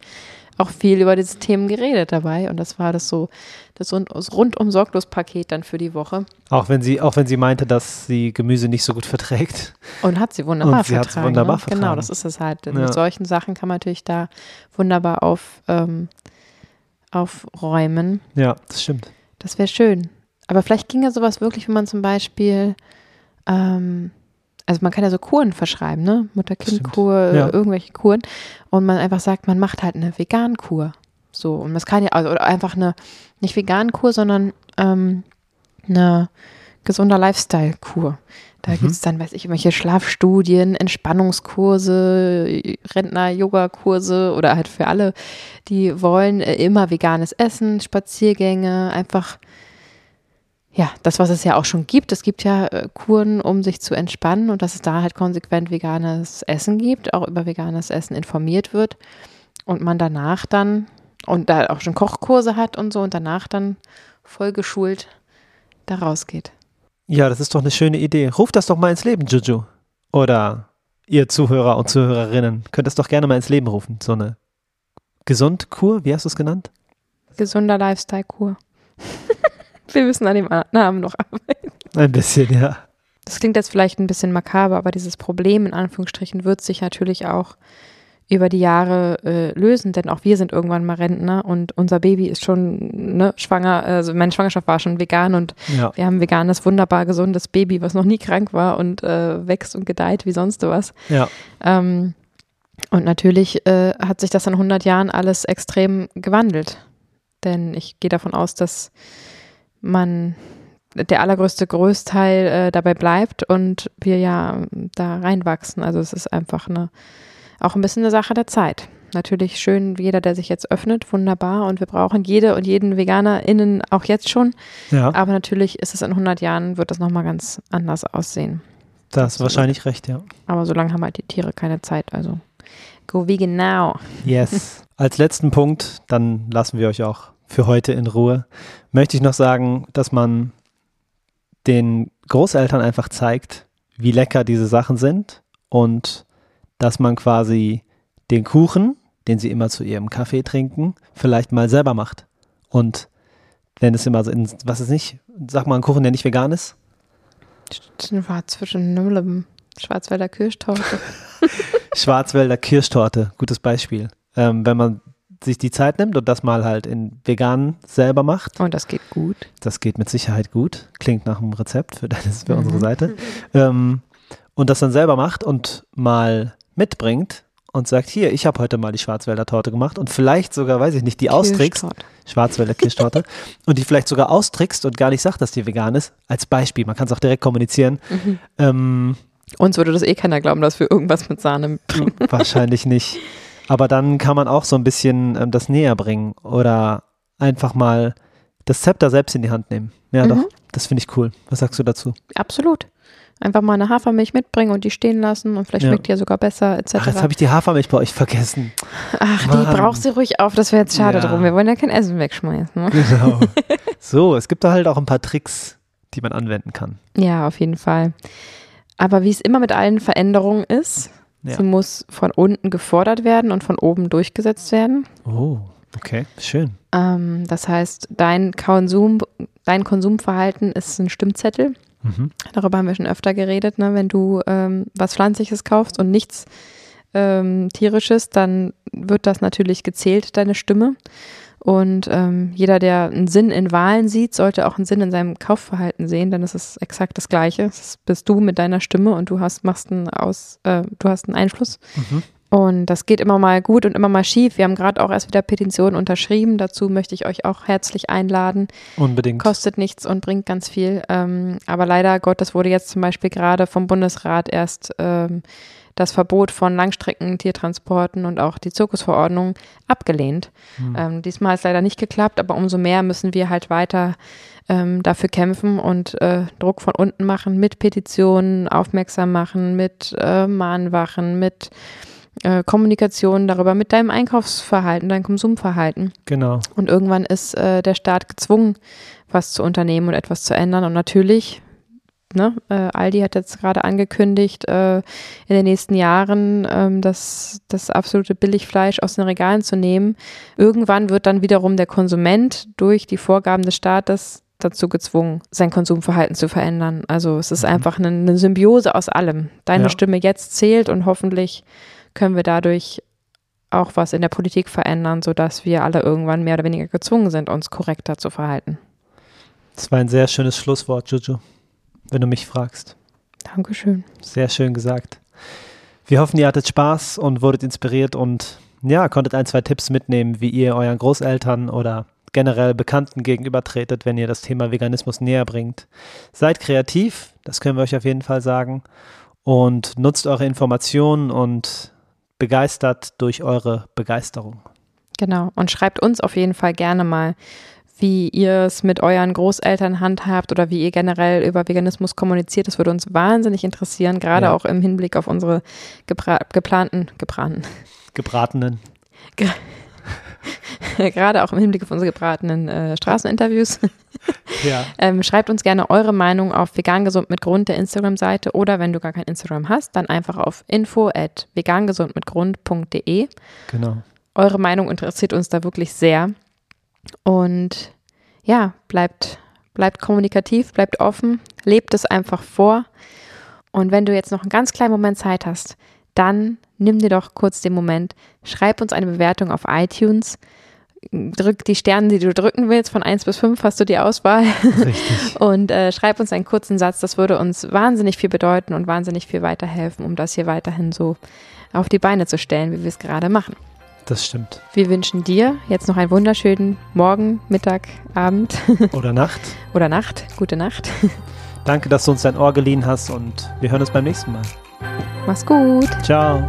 B: auch viel über diese Themen geredet dabei und das war das so, das rund, das rundum sorglos Paket dann für die Woche.
A: Auch wenn sie, auch wenn sie meinte, dass sie Gemüse nicht so gut verträgt.
B: Und hat sie wunderbar
A: Und sie
B: vertragen.
A: wunderbar
B: ne?
A: vertragen.
B: Genau, das ist es halt.
A: Ja.
B: Mit solchen Sachen kann man natürlich da wunderbar auf, ähm, aufräumen.
A: Ja, das stimmt.
B: Das wäre schön. Aber vielleicht ginge sowas wirklich, wenn man zum Beispiel, ähm, also man kann ja so Kuren verschreiben, ne? Mutter-Kind-Kur,
A: Ja.
B: irgendwelche Kuren. Und man einfach sagt, man macht halt eine Vegan-Kur. So, und das kann ja, also, oder einfach eine, nicht Vegan-Kur, sondern ähm, eine gesunder Lifestyle-Kur. Da
A: Mhm.
B: gibt es dann, weiß ich, irgendwelche Schlafstudien, Entspannungskurse, Rentner-Yoga-Kurse oder halt für alle, die wollen äh, immer veganes Essen, Spaziergänge, einfach ja, das, was es ja auch schon gibt. Es gibt ja äh, Kuren, um sich zu entspannen und dass es da halt konsequent veganes Essen gibt, auch über veganes Essen informiert wird und man danach dann und da auch schon Kochkurse hat und so und danach dann vollgeschult da rausgeht.
A: Ja, das ist doch eine schöne Idee. Ruf das doch mal ins Leben, Juju. Oder ihr Zuhörer und Zuhörerinnen könnt das doch gerne mal ins Leben rufen. So eine Gesundkur, wie hast du es genannt?
B: Gesunder Lifestyle-Kur. Wir müssen an dem Namen noch arbeiten.
A: Ein bisschen, ja.
B: Das klingt jetzt vielleicht ein bisschen makaber, aber dieses Problem in Anführungsstrichen wird sich natürlich auch über die Jahre äh, lösen, denn auch wir sind irgendwann mal Rentner und unser Baby ist schon ne, schwanger, also meine Schwangerschaft war schon vegan und
A: Ja.
B: wir haben ein veganes, wunderbar gesundes Baby, was noch nie krank war und äh, wächst und gedeiht wie sonst was.
A: Ja.
B: Ähm, und natürlich äh, hat sich das in 100 Jahren alles extrem gewandelt. Denn ich gehe davon aus, dass man der allergrößte Großteil äh, dabei bleibt und wir ja da reinwachsen. Also es ist einfach eine, auch ein bisschen eine Sache der Zeit. Natürlich schön, jeder, der sich jetzt öffnet, wunderbar. Und wir brauchen jede und jeden VeganerInnen auch jetzt schon.
A: Ja,
B: Aber natürlich ist es in 100 Jahren, wird das nochmal ganz anders aussehen.
A: da hast du wahrscheinlich recht, ja.
B: Aber solange haben halt die Tiere keine Zeit. Also go vegan now.
A: Yes. (laughs) Als letzten Punkt, dann lassen wir euch auch für heute in Ruhe, möchte ich noch sagen, dass man den Großeltern einfach zeigt, wie lecker diese Sachen sind und dass man quasi den Kuchen, den sie immer zu ihrem Kaffee trinken, vielleicht mal selber macht. Und wenn es immer so in, was ist nicht, sag mal einen Kuchen, der nicht vegan ist.
B: War zwischen Nullem, Schwarzwälder Kirschtorte. (laughs)
A: Schwarzwälder Kirschtorte, gutes Beispiel. Ähm, wenn man sich die Zeit nimmt und das mal halt in vegan selber macht,
B: Und das geht gut.
A: das geht mit Sicherheit gut. Klingt nach einem Rezept für, deines, für
B: Mhm.
A: unsere Seite. (laughs) Ähm, und das dann selber macht und mal mitbringt und sagt, hier, ich habe heute mal die Schwarzwälder Torte gemacht und vielleicht sogar, weiß ich nicht, die austrickst. Schwarzwälder Kirschtorte, (laughs) und die vielleicht sogar austrickst und gar nicht sagt, dass die vegan ist, als Beispiel. Man kann es auch direkt kommunizieren.
B: Mhm.
A: Ähm,
B: Uns würde das eh keiner glauben, dass wir irgendwas mit Sahne bringen.
A: Wahrscheinlich (laughs) nicht. Aber dann kann man auch so ein bisschen ähm, das näher bringen oder einfach mal das Zepter selbst in die Hand nehmen. Ja,
B: Mhm.
A: doch, das finde ich cool. Was sagst du dazu?
B: Absolut. Einfach mal eine Hafermilch mitbringen und die stehen lassen und vielleicht
A: Ja.
B: schmeckt die ja sogar besser, etc.
A: Ach, jetzt habe ich die Hafermilch bei euch vergessen.
B: Ach, die
A: Mann.
B: brauchst du ruhig auf, das wäre jetzt schade
A: Ja.
B: drum. Wir wollen ja kein Essen wegschmeißen. Ne?
A: Genau. (laughs) so, es gibt da halt auch ein paar Tricks, die man anwenden kann.
B: Ja, auf jeden Fall. Aber wie es immer mit allen Veränderungen ist,
A: Ja.
B: sie muss von unten gefordert werden und von oben durchgesetzt werden.
A: Oh, okay, schön.
B: Ähm, das heißt, dein Konsum, dein Konsumverhalten ist ein Stimmzettel.
A: Mhm.
B: Darüber haben wir schon öfter geredet. Ne? Wenn du ähm, was Pflanzliches kaufst und nichts ähm, Tierisches, dann wird das natürlich gezählt, deine Stimme. Und ähm, jeder, der einen Sinn in Wahlen sieht, sollte auch einen Sinn in seinem Kaufverhalten sehen, denn es ist exakt das Gleiche. Das bist du mit deiner Stimme und du hast, machst einen Aus, äh, du hast einen Einfluss.
A: Mhm.
B: Und das geht immer mal gut und immer mal schief. Wir haben gerade auch erst wieder Petitionen unterschrieben. Dazu möchte ich euch auch herzlich einladen.
A: Unbedingt.
B: Kostet nichts und bringt ganz viel. Ähm, aber leider Gottes wurde jetzt zum Beispiel gerade vom Bundesrat erst ähm, das Verbot von Langstrecken-Tiertransporten und auch die Zirkusverordnung abgelehnt.
A: Hm.
B: Ähm, diesmal ist leider nicht geklappt, aber umso mehr müssen wir halt weiter ähm, dafür kämpfen und äh, Druck von unten machen, mit Petitionen aufmerksam machen, mit äh, Mahnwachen, mit äh, Kommunikation darüber, mit deinem Einkaufsverhalten, deinem Konsumverhalten.
A: Genau.
B: Und irgendwann ist äh, der Staat gezwungen, was zu unternehmen und etwas zu ändern. Und natürlich, ne, äh, Aldi hat jetzt gerade angekündigt, äh, in den nächsten Jahren ähm, das, das absolute Billigfleisch aus den Regalen zu nehmen. Irgendwann wird dann wiederum der Konsument durch die Vorgaben des Staates dazu gezwungen, sein Konsumverhalten zu verändern. Also es ist
A: Mhm.
B: einfach eine, eine Symbiose aus allem. Deine
A: Ja.
B: Stimme jetzt zählt und hoffentlich können wir dadurch auch was in der Politik verändern, sodass wir alle irgendwann mehr oder weniger gezwungen sind, uns korrekter zu verhalten.
A: Das war ein sehr schönes Schlusswort, Juju, wenn du mich fragst.
B: Dankeschön.
A: Sehr schön gesagt. Wir hoffen, ihr hattet Spaß und wurdet inspiriert und ja, konntet ein, zwei Tipps mitnehmen, wie ihr euren Großeltern oder generell Bekannten gegenübertretet, wenn ihr das Thema Veganismus näher bringt. Seid kreativ, das können wir euch auf jeden Fall sagen. Und nutzt eure Informationen und begeistert durch eure Begeisterung.
B: Genau. Und schreibt uns auf jeden Fall gerne mal, wie ihr es mit euren Großeltern handhabt oder wie ihr generell über Veganismus kommuniziert. Das würde uns wahnsinnig interessieren, gerade
A: Ja.
B: auch im Hinblick auf unsere gebra geplanten, geplanten,
A: Gebratenen. (laughs)
B: gerade auch im Hinblick auf unsere gebratenen äh, Straßeninterviews. (laughs)
A: Ja.
B: ähm, schreibt uns gerne eure Meinung auf vegan gesund mit Grund der Instagram-Seite oder wenn du gar kein Instagram hast, dann einfach auf info at vegangesundmitgrund.de.
A: Genau.
B: Eure Meinung interessiert uns da wirklich sehr. Und ja, bleibt, bleibt kommunikativ, bleibt offen, lebt es einfach vor. Und wenn du jetzt noch einen ganz kleinen Moment Zeit hast, dann nimm dir doch kurz den Moment, schreib uns eine Bewertung auf iTunes, drück die Sterne, die du drücken willst, von 1 bis 5 hast du die Auswahl.
A: Richtig. (laughs)
B: Und äh, schreib uns einen kurzen Satz, das würde uns wahnsinnig viel bedeuten und wahnsinnig viel weiterhelfen, um das hier weiterhin so auf die Beine zu stellen, wie wir es gerade machen.
A: Das stimmt.
B: Wir wünschen dir jetzt noch einen wunderschönen Morgen, Mittag, Abend (laughs)
A: Oder Nacht.
B: oder Nacht. Gute Nacht. (laughs)
A: Danke, dass du uns dein Ohr geliehen hast und wir hören uns beim nächsten Mal.
B: Mach's gut.
A: Ciao.